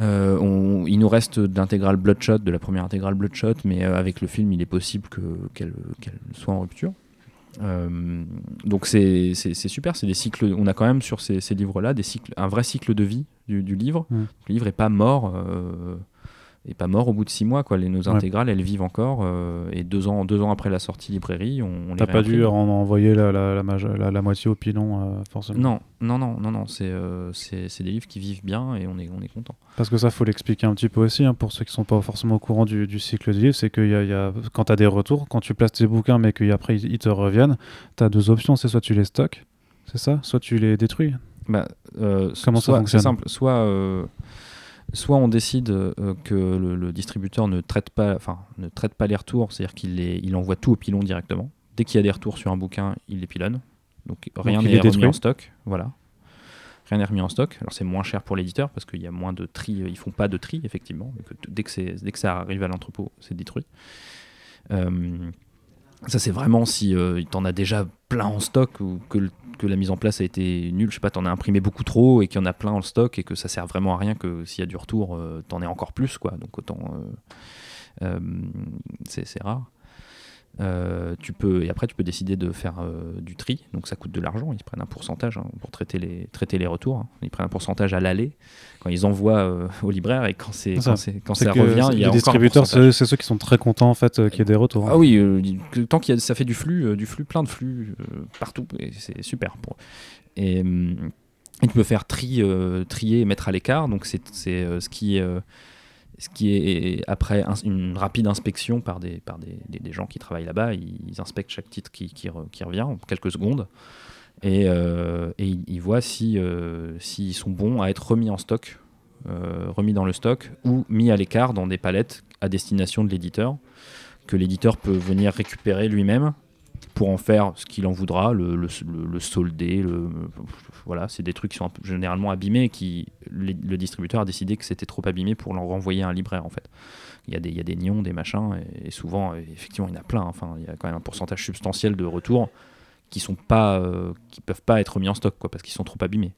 Euh, il nous reste d'intégrale Bloodshot, de la première intégrale Bloodshot, mais euh, avec le film, il est possible qu'elle soit en rupture. Euh, donc c'est super, c'est des cycles. On a quand même sur ces, livres-là des cycles, un vrai cycle de vie du, livre. Mmh. Le livre est pas mort et pas mort au bout de six mois. Quoi. Les, nos intégrales, elles vivent encore. Euh, et deux ans, deux ans après la sortie librairie, on, on T'as pas dû en envoyer la, la, la, la, moitié au pilon, euh, forcément Non, non, non, non, non. Euh, c'est, c'est, des livres qui vivent bien et on est, on est content. Parce que ça, faut l'expliquer un petit peu aussi, hein, pour ceux qui sont pas forcément au courant du, du cycle de livres, c'est que y a, y a, quand tu as des retours, quand tu places tes bouquins, mais qu'après ils, ils te reviennent, tu as deux options. C'est soit tu les stocks, c'est ça Soit tu les détruis bah, Comment ça fonctionne C'est simple. Soit soit on décide euh, que le, distributeur ne traite pas, enfin, ne traite pas les retours, c'est-à-dire qu'il il envoie tout au pilon directement. Dès qu'il y a des retours sur un bouquin, il les pilonne. Donc rien n'est remis en stock. Voilà. Rien n'est remis en stock. Alors c'est moins cher pour l'éditeur parce qu'il y a moins de tri. Euh, ils font pas de tri effectivement. dès que dès que ça arrive à l'entrepôt, c'est détruit. Euh, ça, c'est vraiment si euh, tu en as déjà plein en stock ou que, que, la mise en place a été nulle. Je sais pas, tu en as imprimé beaucoup trop et qu'il y en a plein en stock et que ça sert vraiment à rien que s'il y a du retour, euh, tu en aies encore plus. quoi. Donc autant. Euh, c'est rare. Euh, tu peux, et après, tu peux décider de faire euh, du tri, donc ça coûte de l'argent. Ils prennent un pourcentage hein, pour traiter les, traiter les retours. Hein. Ils prennent un pourcentage à l'aller quand ils envoient euh, au libraire et quand, c'est, quand, quand ça revient, il y a les distributeurs, c'est, ceux qui sont très contents en fait qu'il y ait des retours. Hein. Ah oui, tant qu'il ça fait du flux, du flux, plein de flux partout, et c'est super. Pour... Et, tu peux faire tri, trier et mettre à l'écart, donc c'est, ce qui ce qui est après une rapide inspection par des, par des, gens qui travaillent là-bas, ils, inspectent chaque titre qui, revient en quelques secondes. Et, euh, et ils, voient si euh, s'ils sont bons à être remis en stock, euh, remis dans le stock ou mis à l'écart dans des palettes à destination de l'éditeur que l'éditeur peut venir récupérer lui-même pour en faire ce qu'il en voudra, le, le, solder, le, voilà, c'est des trucs qui sont généralement abîmés qui le distributeur a décidé que c'était trop abîmé pour l'en renvoyer à un libraire en fait. Il y a des, il y a des nions, des machins, et, souvent, effectivement, il y en a plein. Enfin, il y a quand même un pourcentage substantiel de retours qui sont pas, euh, qui peuvent pas être mis en stock, quoi, parce qu'ils sont trop abîmés.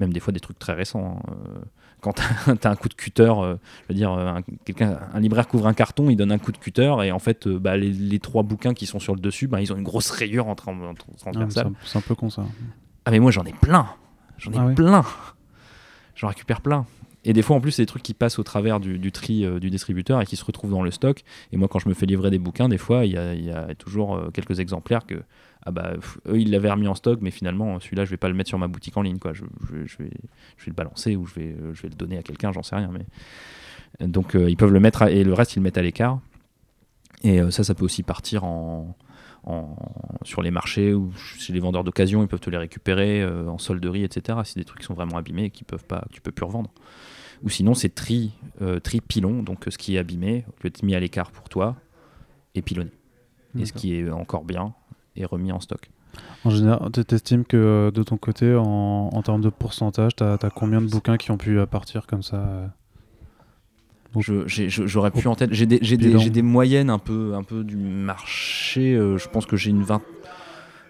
Même des fois des trucs très récents. Hein, euh, quand tu as un coup de cutter, euh, je veux dire, un, quelqu'un, un libraire couvre un carton, il donne un coup de cutter, et en fait, euh, bah, les, trois bouquins qui sont sur le dessus, bah, ils ont une grosse rayure entre, entre, ah, c'est, un, peu con ça. Ah, mais moi j'en ai plein J'en ai ah plein J'en récupère plein. Et des fois, en plus, c'est des trucs qui passent au travers du, tri euh, du distributeur et qui se retrouvent dans le stock. Et moi, quand je me fais livrer des bouquins, des fois, il y a, toujours quelques exemplaires que ah bah eux ils l'avaient remis en stock mais finalement celui-là je vais pas le mettre sur ma boutique en ligne quoi. Je, vais, je vais le balancer ou je vais, je vais le donner à quelqu'un j'en sais rien mais donc euh, ils peuvent le mettre et le reste ils le mettent à l'écart. Et euh, ça ça peut aussi partir en, en, sur les marchés ou chez les vendeurs d'occasion ils peuvent te les récupérer euh, en solderie etc c'est des trucs qui sont vraiment abîmés et qui peuvent pas tu peux plus revendre. Ou sinon c'est tri tri pilon donc ce qui est abîmé peut être mis à l'écart pour toi et pilonné. Et ce qui est encore bien est remis en stock. En général, tu estimes que euh, de ton côté, en, en termes de pourcentage, tu as, combien de bouquins qui ont pu euh, partir comme ça euh J'aurais pu en tête. J'ai des, des, des, moyennes un peu, un peu du marché. je pense que j'ai une vingt.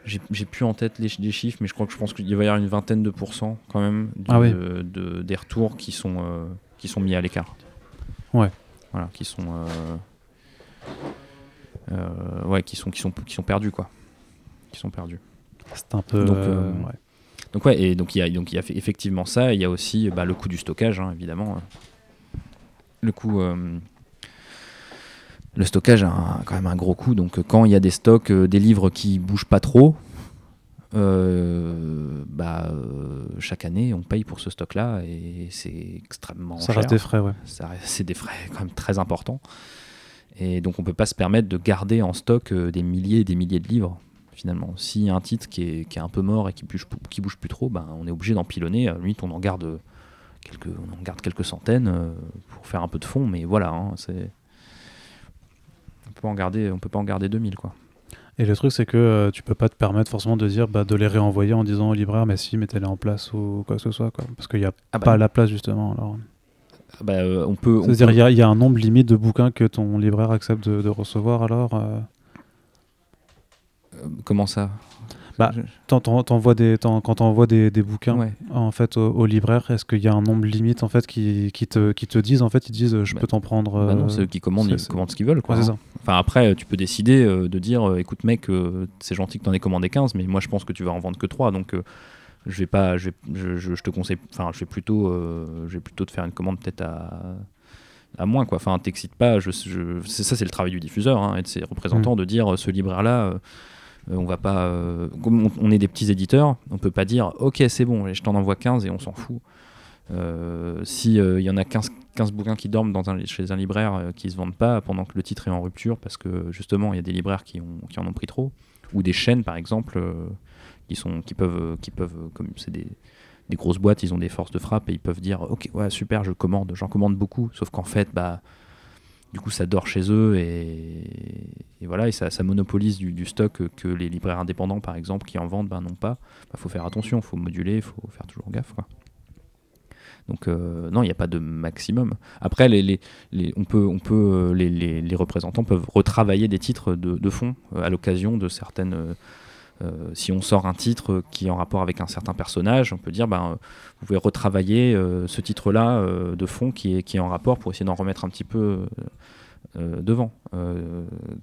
J'ai plus en tête les, les, chiffres, mais je crois que je pense qu'il va y avoir une vingtaine de pourcents quand même ah de, des retours qui sont, qui sont mis à l'écart. Ouais. Voilà, qui sont. ouais, qui sont, qui sont, qui sont perdus quoi qui sont perdus. C'est un peu. Donc, euh, ouais. donc ouais, et donc il y a donc il y a effectivement ça. Il y a aussi bah, le coût du stockage, hein, évidemment. Le coût. Euh, le stockage a quand même un gros coût. Donc quand il y a des stocks, euh, des livres qui bougent pas trop, bah, chaque année, on paye pour ce stock-là et c'est extrêmement ça reste des frais, ouais. C'est des frais quand même très importants. Et donc on peut pas se permettre de garder en stock des milliers et des milliers de livres finalement. A un titre qui est, qui est, un peu mort et qui bouge, qui bouge plus trop, ben, on est obligé d'empiler. À limite, on en garde quelques, on en garde quelques centaines euh, pour faire un peu de fond, mais voilà, hein, c'est on peut en garder, on peut pas en garder 2000 quoi. Et le truc, c'est que euh, tu peux pas te permettre forcément de dire bah, de les réenvoyer en disant au libraire, mais si, mettez-les en place ou quoi que ce soit. Quoi. Parce qu'il n'y a Ah bah pas la place, justement. Alors. Bah, euh, on peut. C'est-à-dire, peut- il y, a- il y a un nombre limite de bouquins que ton libraire accepte de, de recevoir, alors euh, euh, comment ça Bah, t'en- t'en- t'envoies des, t'en- quand tu envoies des, des bouquins Ouais. en fait, au, au libraire, est-ce qu'il y a un nombre limite en fait, qui, qui, te, qui te disent, en fait, ils disent euh, je Bah, peux t'en prendre. Bah non, euh, c'est eux qui commandent, ils commandent ce qu'ils veulent. Quoi, ouais, hein. ça. Enfin, après, tu peux décider euh, de dire euh, écoute, mec, c'est gentil que tu en aies commandé 15, mais moi, je pense que tu vas en vendre que 3. Donc, je vais pas. Je, vais- je, je- je te conseille. Enfin, je vais plutôt, je vais plutôt te faire une commande peut-être à. À moins quoi, enfin t'excites pas, je, ça c'est le travail du diffuseur hein, et de ses représentants de dire ce libraire là, on va pas, euh, comme on, est des petits éditeurs, on peut pas dire ok c'est bon, je t'en envoie 15 et on s'en fout. Euh, si il y en a 15, 15 bouquins qui dorment chez un libraire euh, qui se vendent pas pendant que le titre est en rupture parce que justement il y a des libraires qui, en ont pris trop ou des chaînes par exemple euh, qui peuvent euh, qui peuvent euh, comme c'est des, des grosses boîtes ils ont des forces de frappe et ils peuvent dire ok ouais super je commande j'en commande beaucoup sauf qu'en fait bah du coup ça dort chez eux et, voilà et ça, monopolise du, stock que, les libraires indépendants par exemple qui en vendent ben n'ont pas il faut faire attention faut moduler faut faire toujours gaffe donc euh, non, il n'y a pas de maximum. Après, les, euh, représentants peuvent retravailler des titres de, de fond euh, à l'occasion de certaines. Euh, si on sort un titre qui est en rapport avec un certain personnage, on peut dire, ben, euh, vous pouvez retravailler euh, ce titre-là de fond qui est, qui est en rapport pour essayer d'en remettre un petit peu devant.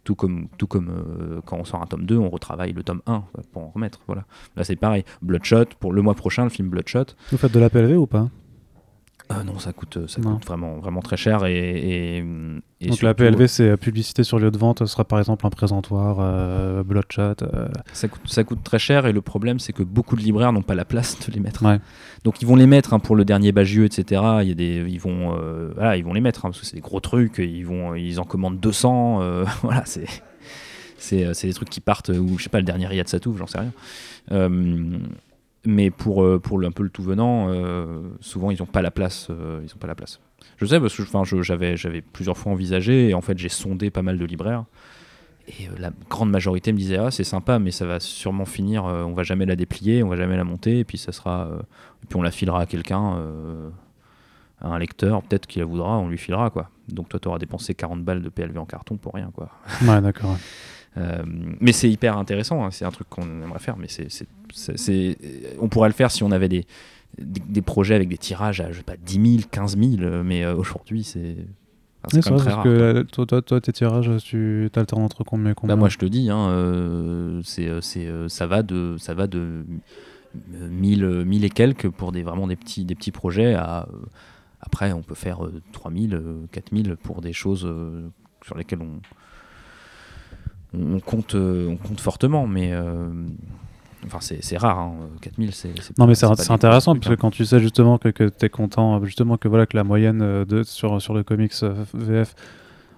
Tout comme, tout comme quand on sort un tome 2, on retravaille le tome 1 pour en remettre. Voilà. Là, c'est pareil. Bloodshot, pour le mois prochain, le film Bloodshot, Vous faites de la PLV ou pas? Euh, non, ça coûte, ça Non. coûte vraiment, vraiment très cher et, et, et Donc la PLV, c'est publicité sur lieu de vente, ce sera par exemple un présentoir, euh, Bloodshot. euh, ça coûte, ça coûte très cher et le problème c'est que beaucoup de libraires n'ont pas la place de les mettre. Ouais. Donc ils vont les mettre hein, pour le dernier Bagieux, etc. Il y a des, ils vont, euh, voilà, ils vont les mettre hein, parce que c'est des gros trucs. Ils vont, ils en commandent 200. euh, voilà, c'est, c'est, c'est des trucs qui partent ou je sais pas le dernier Riyad Satouf, j'en sais rien. Mais pour, euh, pour un peu le tout venant, euh, souvent ils n'ont pas la place. euh, ils ont pas la place. Je sais parce que enfin, j'avais, j'avais plusieurs fois envisagé et en fait j'ai sondé pas mal de libraires. Et la grande majorité me disait ah c'est sympa mais ça va sûrement finir, on va jamais la déplier, on va jamais la monter et puis ça sera, puis on la filera à quelqu'un, à un lecteur peut-être qui la voudra, on lui filera quoi. Donc toi tu auras dépensé 40 balles de PLV en carton pour rien quoi. Ouais, d'accord. Euh, mais c'est hyper intéressant, hein, c'est un truc qu'on aimerait faire, mais c'est, on pourrait le faire si on avait des, des, des projets avec des tirages à je sais pas 10 000, 15 000, euh, mais euh, aujourd'hui c'est, enfin, c'est vrai, très parce rare. que toi, toi, toi, tes tirages, tu t'alternes entre combien et combien Bah moi je te dis, hein, euh, c'est, euh, c'est, ça va de, ça va de euh, 1000, euh, 1000 et quelques pour des, vraiment des petits, des petits projets à, euh, après on peut faire euh, 3000, euh, 4000 pour des choses sur lesquelles on, on, compte, euh, on compte fortement, mais euh, enfin c'est, c'est rare, hein, 4000 c'est, Non mais c'est intéressant parce que quand tu sais justement que, que tu es content euh, justement que voilà que la moyenne de sur sur le comics VF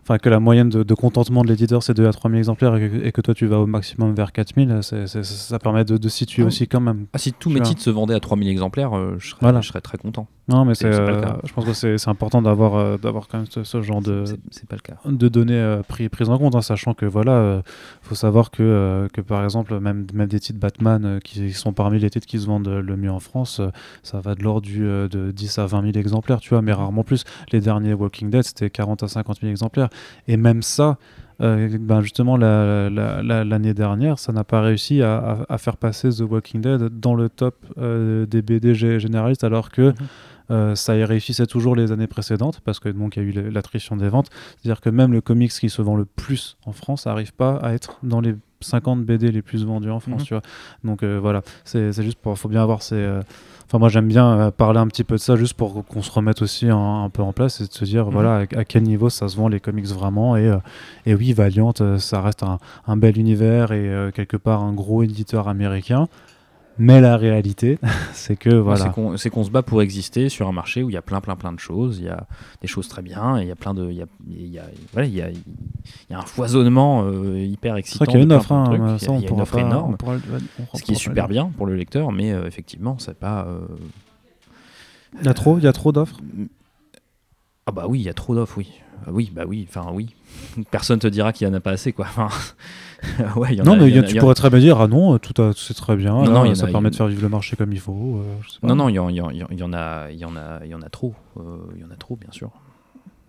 enfin que la moyenne de, de contentement de l'éditeur c'est 2 à 3000 exemplaires et que, et que toi tu vas au maximum vers 4000 c'est- c'est- ça permet de, de situer Ah aussi quand même. Ah, si tous mes titres se vendaient à 3000 exemplaires, euh, je, serais, Voilà. je serais très content. Non mais C'est- euh, je pense que c'est important d'avoir euh, d'avoir quand même ce, ce genre de C'est, pas le cas. de données euh, pris, prises en compte, hein, sachant que voilà, faut savoir que, que par exemple, même, même des titres Batman qui sont parmi les titres qui se vendent le mieux en France, ça va de l'ordre du, de 10 à 20 000 exemplaires, tu vois, mais rarement plus. Les derniers Walking Dead, c'était 40 à 50 000 exemplaires. Et même ça, euh, ben justement, la- la- la- l'année dernière, ça n'a pas réussi à, à- à faire passer The Walking Dead dans le top euh, des BD gé- généralistes, alors que Mhm. euh, ça y réussissait toujours les années précédentes, parce que donc il y a eu l'attrition des ventes. C'est-à-dire que même le comics qui se vend le plus en France n'arrive pas à être dans les 50 BD les plus vendus en France, Mhm. tu vois. Donc voilà, c'est c'est juste pour, faut bien avoir ces. Enfin, moi j'aime bien euh, parler un petit peu de ça juste pour qu'on se remette aussi un, un peu en place et de se dire Mhm. voilà à, à quel niveau ça se vend les comics vraiment. Et, euh, et oui, Valiant, euh, ça reste un, un bel univers et quelque part un gros éditeur américain. Mais la réalité, c'est que voilà. C'est qu'on se bat pour exister sur un marché où il y a plein, plein, plein de choses. Il y a des choses très bien et il y a plein de. Il y a, il y a, voilà, il y a, il y a un foisonnement euh, hyper C'est excitant. vrai qu'il y a une offre, hein, ça, Il y a- on il y a une offre pas- énorme. pourra on Ce qui est super bien pour le lecteur, mais euh, effectivement, c'est pas. euh, Il y a trop, il y a trop d'offres? Ah bah oui, il y a trop d'offres, oui. Ah oui, bah oui, enfin oui. Personne te dira qu'il y en a pas assez, quoi. Enfin, ouais, il y en non, a- mais y en a- tu il y en a- pourrais très bien dire ah non, tout a- c'est très bien. Non, là, non, il y en ça permet de faire vivre le marché comme il faut. euh, je sais pas. Non, non, il y, en- a, il y en a, il y en a trop. Euh, Il y en a trop, bien sûr.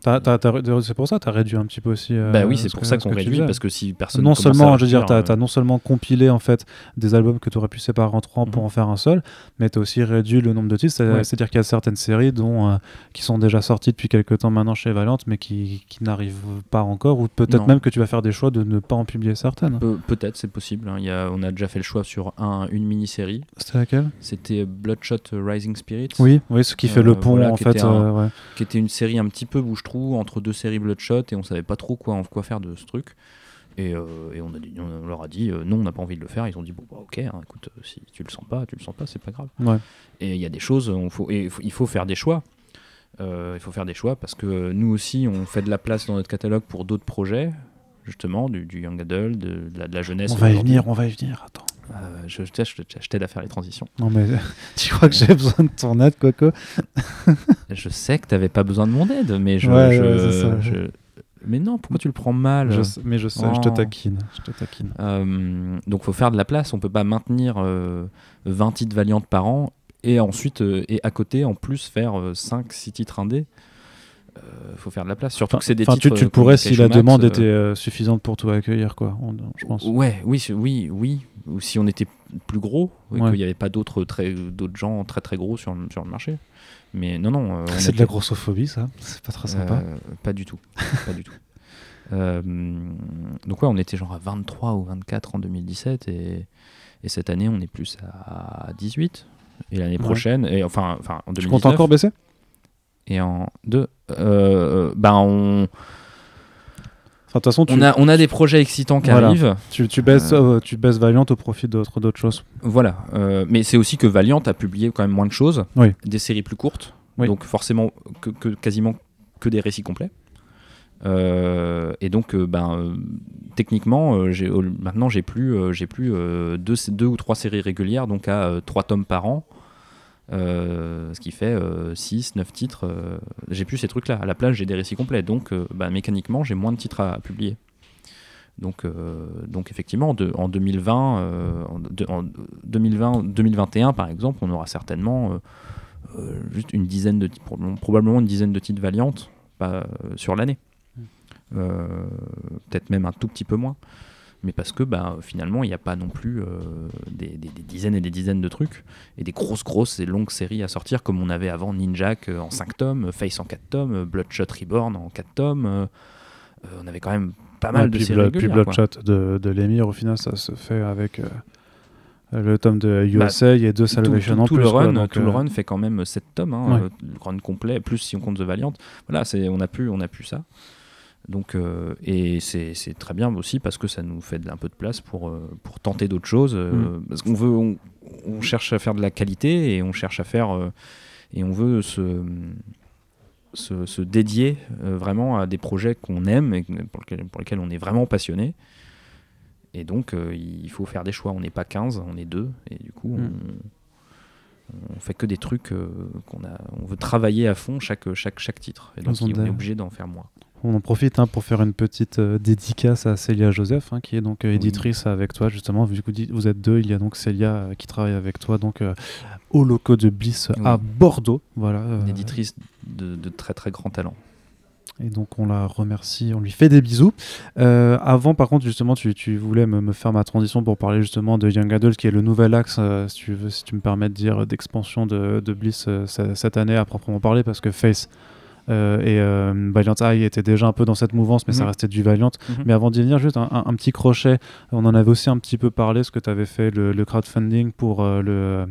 C'est pour ça que tu as réduit un petit peu aussi. euh, bah oui, c'est ce pour que- ça qu'on que tu réduit, parce que si personne non seulement, je veux dire, t'as as euh, non seulement compilé en fait des albums que tu aurais pu séparer en trois pour Mhm. en faire un seul, mais tu as aussi réduit le nombre de titres. Ouais. C'est-à-dire qu'il y a certaines séries dont, euh, qui sont déjà sorties depuis quelques temps maintenant chez Valiant, mais qui, qui n'arrivent pas encore, ou peut-être même que tu vas faire des choix de ne pas en publier certaines. Peu- Peut-être, c'est possible. hein. Il y a, on a déjà fait le choix sur un, une mini-série. C'était laquelle? C'était Bloodshot Rising Spirits, Oui, oui, ce qui fait Euh, le pont voilà, en qui fait. était un- euh, ouais. qui était une série un petit peu entre deux séries Bloodshot et on savait pas trop quoi, quoi faire de ce truc. Et, euh, et on, a dit, on leur a dit euh, non, on n'a pas envie de le faire. Ils ont dit bon, bah, ok, hein, écoute, euh, si tu le sens pas, tu le sens pas, c'est pas grave. Ouais. Et il y a des choses, on faut, et il faut- faire des choix. Euh, il faut faire des choix parce que nous aussi, on fait de la place dans notre catalogue pour d'autres projets, justement, du, du young adult, de, de la, de la jeunesse. On va y venir, on va y venir. Attends. Euh, je je t'aide à faire les transitions. Non mais tu crois que j'ai besoin de ton aide, Coco Je sais que t'avais pas besoin de mon aide, mais je. Ouais, je- ouais, c'est ça. je- Mais non, pourquoi tu le prends mal? Je sais- Mais je sais, je te Oh. taquine. Je te taquine. Euh, donc faut faire de la place, on peut pas maintenir euh, 20 titres valiantes par an et ensuite euh, et à côté en plus faire 5 6 titres indés. Euh, faut faire de la place, surtout que c'est des Enfin, tu, titres tu euh, pourrais si la Max, demande euh, était euh, suffisante pour tout accueillir, quoi. on- je pense. Ouais, oui, oui, oui. Ou si on était plus gros, et Ouais. qu'il n'y avait pas d'autres très d'autres gens très très gros sur le, sur le marché. Mais non, non. euh, on C'est de la grossophobie, ça. C'est pas très sympa. Euh, pas du tout. pas du tout. Euh, donc ouais, on était genre à 23 ou 24 en 2017 et, et cette année on est plus à 18 et l'année Ouais. prochaine et enfin enfin en tu 2019 comptes encore baisser? Et en deux euh, ben on, Enfin, de toute façon, tu, on a on a des projets excitants qui Voilà. arrivent tu, tu baisses, Euh, euh, tu baisses Valiant au profit d'autres d'autres choses. voilà Euh, mais c'est aussi que Valiant a publié quand même moins de choses Oui. des séries plus courtes Oui. donc forcément que, que- quasiment que des récits complets Euh, et donc, ben, techniquement, j'ai- maintenant, j'ai plus, j'ai plus deux, deux ou trois séries régulières, donc à trois tomes par an, ce qui fait 6, 9 titres. euh, j'ai plus ces trucs-là. À la place, j'ai des récits complets, donc euh, ben, mécaniquement, j'ai moins de titres à, publier. Donc, euh, donc effectivement, de- en 2020, euh, en, de- en 2020, 2021 par exemple, on aura certainement euh, euh, juste une dizaine de, probablement une dizaine de titres valiantes pas, euh, sur l'année. Euh, peut-être même un tout petit peu moins. Mais parce que bah, finalement, il n'y a pas non plus euh, des, des- des dizaines et des dizaines de trucs et des grosses, grosses et longues séries à sortir comme on avait avant Ninjak euh, en 5 tomes, Face en 4 tomes, euh, Bloodshot Reborn en 4 tomes. euh, euh, on avait quand même pas mal Ouais, de puis, séries puis. Bloodshot de, de l'émir, au final, ça se fait avec euh, le tome de USA et deux Bah, Tout, Salvation tout- en plus. le run, tout le euh, run fait quand même 7 tomes, hein, Ouais. euh, le run complet, plus si on compte The Valiant. Voilà, on a pu, on a pu ça. Donc, euh, et c'est, très bien aussi parce que ça nous fait de- un peu de place pour, euh, pour tenter d'autres choses. euh, Mm. Parce qu'on veut, on, on cherche à faire de la qualité et on cherche à faire et on veut se, se, se dédier vraiment à des projets qu'on aime et pour lesquels, pour lesquels on est vraiment passionné. Et donc, il faut faire des choix. On n'est pas 15, on est deux. Et du coup, Mm. on, on fait que des trucs euh, qu'on a. On veut travailler à fond chaque, chaque, chaque titre. Et donc, on est obligé d'en faire moins. On en profite hein, pour faire une petite euh, dédicace à Célia Joseph, hein, qui est donc euh, Oui. éditrice avec toi, justement. Vu que vous êtes deux, il y a donc Célia euh, qui travaille avec toi, donc au locaux de Bliss Oui. à Bordeaux. Voilà. Une éditrice de, de très très grand talent. Et donc on la remercie, on lui fait des bisous. Euh, avant, par contre, justement, tu, tu voulais me, me faire ma transition pour parler justement de Young Adult, qui est le nouvel axe, euh, si tu veux, si tu me permets de dire, d'expansion de, de Bliss euh, ce- cette année à proprement parler, parce que Face euh, et euh, Valiant Eye étaient déjà un peu dans cette mouvance, mais ça Mhm. restait du Valiant. Mhm. Mais avant d'y venir, juste un, un- un petit crochet. On en avait aussi un petit peu parlé, ce que tu avais fait, le, le crowdfunding pour euh, le,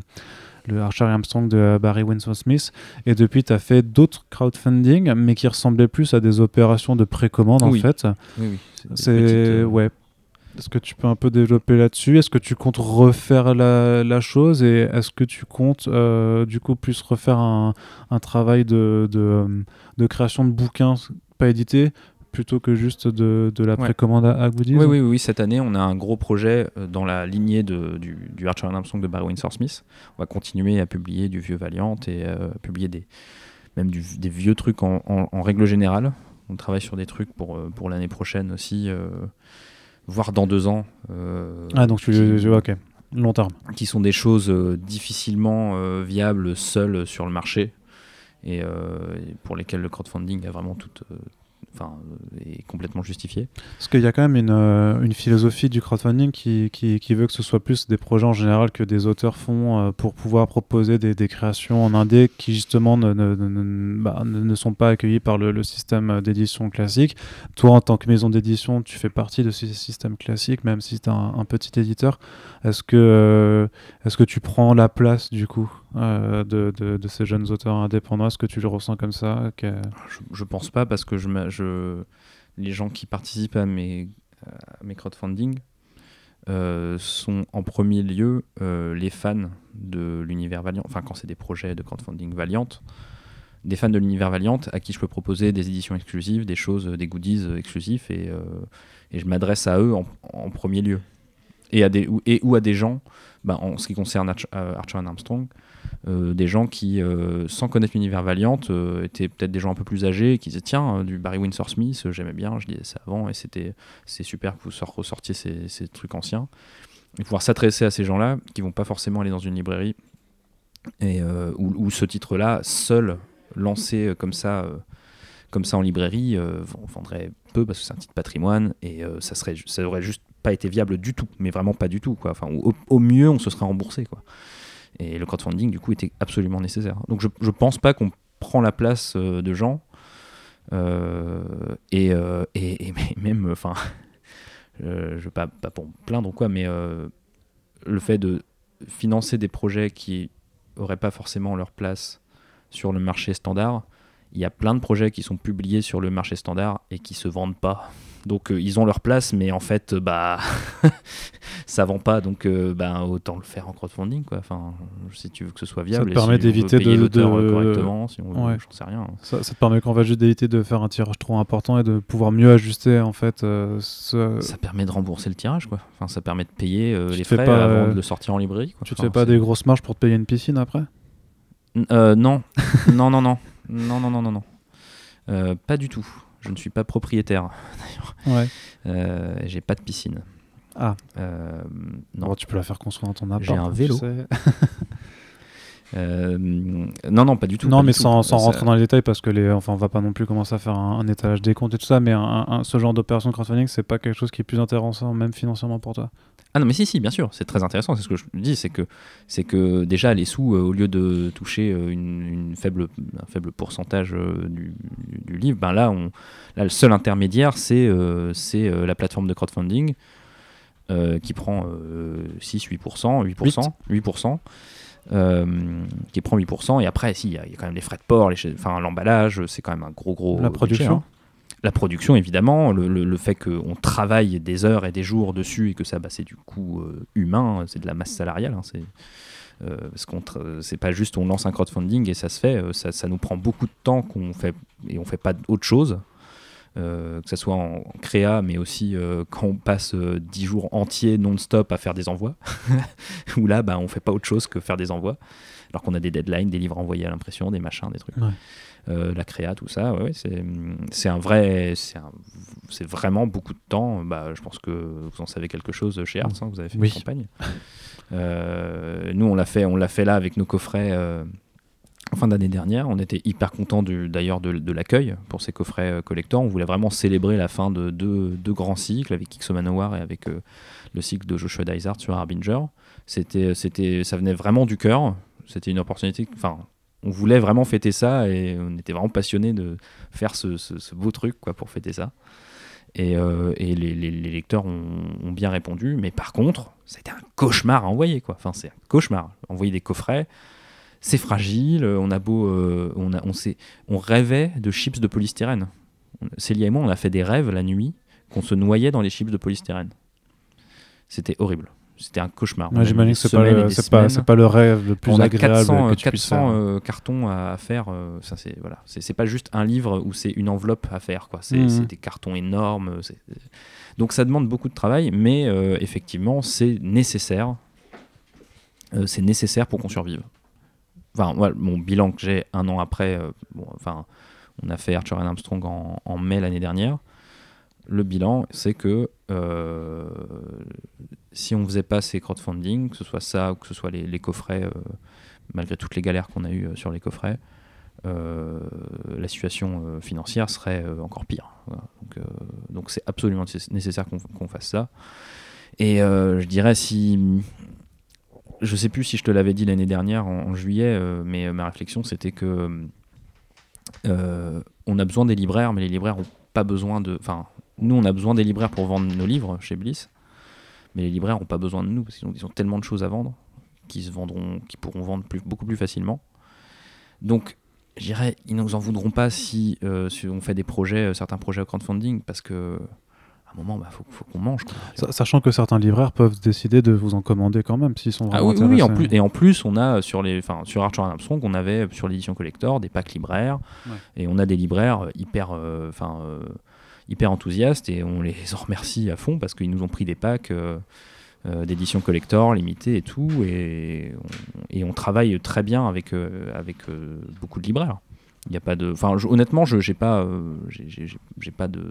le Archer et Armstrong de Barry Winsor Smith. Et depuis, tu as fait d'autres crowdfunding, mais qui ressemblaient plus à des opérations de précommande, en fait. Oui, oui. C'est. petites, euh, Ouais. Est-ce que tu peux un peu développer là-dessus? Est-ce que tu comptes refaire la, la chose et est-ce que tu comptes euh, du coup plus refaire un, un travail de, de, euh, de création de bouquins pas édités plutôt que juste de, de la Ouais. précommande à, à goodies Oui, oui, oui, cette année, on a un gros projet euh, dans la lignée de- du, du Archer and Armstrong de Barry Windsor Smith. On va continuer à publier du vieux Valiant et euh, publier des, même des vieux trucs en, règle générale. On travaille sur des trucs pour, pour l'année prochaine aussi, voire dans deux ans. ah, donc tu veux, ok, long terme. Qui sont des choses difficilement viables seules sur le marché et, pour lesquelles le crowdfunding a vraiment toute enfin, euh, est complètement justifié. Parce qu'il y a quand même une, euh, philosophie du crowdfunding qui, qui, veut que ce soit plus des projets en général que des auteurs font euh, pour pouvoir proposer des, des, créations en indé qui justement ne, ne, ne, bah, sont pas accueillies par le, système d'édition classique. Toi, en tant que maison d'édition, tu fais partie de ce système classique, même si tu es un, un, petit éditeur. Est-ce que, est-ce que tu prends la place du coup? De, de, de, ces jeunes auteurs indépendants? Est-ce que tu le ressens comme ça je, je pense pas parce que les gens qui participent à mes, mes crowdfunding euh, sont en premier lieu euh, les fans de l'univers Valiant, enfin quand c'est des projets de crowdfunding Valiant, des fans de l'univers Valiant à qui je peux proposer des éditions exclusives, des choses, des goodies exclusifs et, euh, je m'adresse à eux en, premier lieu. Et, à des, et ou à des gens, bah, en ce qui concerne Archer Armstrong, euh, des gens qui, euh, sans connaître l'univers Valiant, euh, étaient peut-être des gens un peu plus âgés, qui disaient tiens, du Barry Windsor Smith, j'aimais bien, je lisais ça avant, et c'était c'est super que vous ressortiez ces, ces trucs anciens. Et pouvoir s'adresser à ces gens-là, qui vont pas forcément aller dans une librairie, et où, ce titre-là, seul, lancé comme ça comme ça en librairie, vendrait peu parce que c'est un titre patrimoine et ça serait ça aurait juste pas été viable du tout, mais vraiment pas du tout quoi. Enfin, au, au mieux, on se serait remboursé quoi. Et le crowdfunding, du coup, était absolument nécessaire. Donc je ne pense pas qu'on prend la place euh, de gens. Euh, euh, et, et, même, enfin, je ne pas, pas pour me plaindre ou quoi, mais le fait de financer des projets qui n'auraient pas forcément leur place sur le marché standard, il y a plein de projets qui sont publiés sur le marché standard et qui se vendent pas. Donc euh, ils ont leur place, mais en fait, bah, ça vend pas, donc euh, bah, autant le faire en crowdfunding, quoi. Enfin, si tu veux que ce soit viable. Ça te permet d'éviter de, de... correctement, si on veut, j'en sais rien. Ça, te permet qu'on va juste d'éviter de faire un tirage trop important et de pouvoir mieux ajuster en fait. Euh, ça permet de rembourser le tirage, quoi. Enfin, ça permet de payer les frais avant de le sortir en librairie. Tu te fais pas des grosses marges pour te payer une piscine après? Non, non, non, non, non, non, non, non, non, pas du tout. Je ne suis pas propriétaire, d'ailleurs. Ouais. Euh, j'ai pas de piscine. Ah. Euh, non. tu peux la faire construire dans ton appart. J'ai un vélo. Euh, non, non, pas du tout. Non, mais sans, sans rentrer dans les détails, parce que les, enfin, on va pas non plus commencer à faire un, étalage des comptes et tout ça, mais ce genre d'opération crowdfunding, c'est pas quelque chose qui est plus intéressant, même financièrement pour toi? Ah non, mais si, si, bien sûr, c'est très intéressant. C'est ce que je dis, c'est que, c'est que déjà, les sous, euh, au lieu de toucher euh, une, faible, un faible pourcentage euh, du, livre, ben là, on, là, le seul intermédiaire, c'est, c'est la plateforme de crowdfunding qui prend 6, 8%, 8%, 8%. qui prend 8%, et après, si, il y, a quand même les frais de port, enfin, l'emballage, c'est quand même un gros, gros. La production hein la production évidemment, le, fait qu'on travaille des heures et des jours dessus et que ça bah, c'est du coût euh, humain, c'est de la masse salariale. Hein, c'est euh, c'est pas juste on lance un crowdfunding et ça se fait, euh, ça, nous prend beaucoup de temps qu'on fait et on fait pas autre chose. que ce soit en, créa, mais aussi quand on passe 10 jours entiers non-stop à faire des envois, où là, bah, on fait pas autre chose que faire des envois, alors qu'on a des deadlines, des livres envoyés à l'impression, des machins, des trucs. Euh, la créa, tout ça. Ouais, c'est un vrai, c'est vraiment beaucoup de temps. Bah, je pense que vous en savez quelque chose chez Arts, hein, vous avez fait une campagne. Euh, nous, on l'a fait, on l'a fait là avec nos coffrets. Euh, en fin d'année dernière, on était hyper content d'ailleurs de, de l'accueil pour ces coffrets collecteurs. On voulait vraiment célébrer la fin de deux, grands cycles avec X Manowar et avec le cycle de Joshua Dysart sur Harbinger. C'était, c'était, ça venait vraiment du cœur. C'était une opportunité. Enfin, on voulait vraiment fêter ça et on était vraiment passionné de faire ce, beau truc quoi, pour fêter ça. Et, euh, les, lecteurs ont, bien répondu, mais par contre, c'était un cauchemar à envoyer. Quoi. Enfin, c'est un cauchemar. Envoyer des coffrets, c'est fragile. On a beau, euh, on, a, on rêvait de chips de polystyrène. Célia et moi, on a fait des rêves la nuit qu'on se noyait dans les chips de polystyrène. C'était horrible c'était un cauchemar. J'imagine que c'est pas, le, pas, le rêve le plus on agréable. 400, que tu 400 euh, cartons à, faire. Euh, ça c'est voilà, c'est pas juste un livre où c'est une enveloppe à faire quoi. C'est mhm. des cartons énormes. Donc ça demande beaucoup de travail, mais euh, effectivement c'est nécessaire. c'est nécessaire pour qu'on survive. enfin, mon bilan que j'ai un an après, bon, enfin, on a fait Archer and Armstrong en, mai l'année dernière. Le bilan, c'est que si on faisait pas ces crowdfunding, que ce soit ça ou que ce soit les, coffrets, malgré toutes les galères qu'on a eues sur les coffrets, la situation financière serait encore pire. Donc c'est absolument nécessaire qu'on fasse ça. Et je dirais si je sais plus si je te l'avais dit l'année dernière en, juillet, euh, mais euh, ma réflexion c'était que euh, on a besoin des libraires, mais les libraires ont pas besoin de. Enfin, nous on a besoin des libraires pour vendre nos livres chez Bliss, mais les libraires n'ont pas besoin de nous parce qu'ils ont, ont, tellement de choses à vendre qu'ils se vendront, qui pourront vendre plus, beaucoup plus facilement. Donc, je dirais, ils nous en voudront pas si, si on fait des projets, certains projets au crowdfunding, parce que un moment, il bah, faut, qu'on mange. Sachant que certains libraires peuvent décider de vous en commander quand même s'ils sont ah vraiment ah oui, oui, en plus, et en plus, on a sur les, enfin, sur Archer Armstrong, on avait sur l'édition collector des packs libraires, et on a des libraires hyper, euh, enfin, euh, hyper enthousiastes, et on les en remercie à fond parce qu'ils nous ont pris des packs. Euh, d'édition collector limitée et tout et on, et on travaille très bien avec, avec beaucoup de libraires il y a pas de enfin honnêtement je j'ai pas j'ai pas de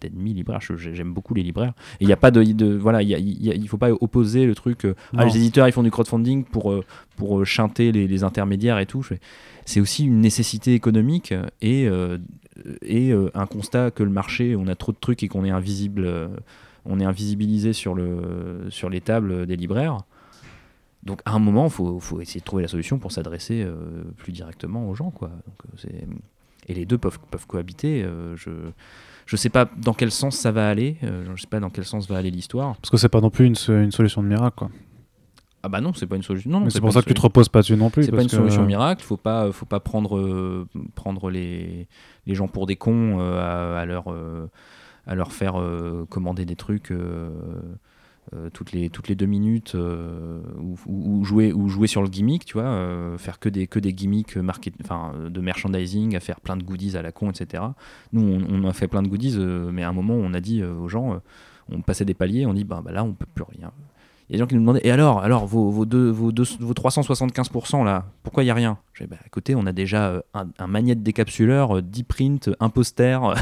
d'ennemis libraires. J'aime beaucoup les libraires. Et il n'y a pas de, de voilà, il il faut pas opposer le truc. Euh, ah, les éditeurs ils font du crowdfunding pour euh, pour euh, chanter les, intermédiaires et tout. C'est aussi une nécessité économique et et un constat que le marché, on a trop de trucs et qu'on est invisible, on est invisibilisé sur le sur les tables des libraires. Donc à un moment, il faut, faut, essayer de trouver la solution pour s'adresser plus directement aux gens. Quoi. Et les deux peuvent, peuvent cohabiter. je, je sais pas dans quel sens ça va aller. Euh, je sais pas dans quel sens va aller l'histoire. Parce que c'est pas non plus une, une, solution de miracle, quoi. Ah bah non, c'est pas une solution. Non, Mais c'est pour ça que tu te reposes pas dessus non plus. C'est pas une solution miracle. Faut pas, faut pas prendre, euh, prendre les, les gens pour des cons euh, à, leur, à leur faire commander des trucs euh, toutes, les, toutes les deux minutes euh, ou, jouer, ou jouer sur le gimmick, tu vois, euh, faire que des, que des gimmicks market, de merchandising, à faire plein de goodies à la con, etc. Nous, on, a fait plein de goodies, mais à un moment, on a dit aux gens, on passait des paliers, on dit, bah, bah, là, on peut plus rien. Il y a des gens qui nous demandaient, et alors, alors vos, vos, deux, vos, deux, vos 375% là, pourquoi il n'y a rien? J'ai bah, écoutez, on a déjà un, un magnète décapsuleur, 10 prints, un poster.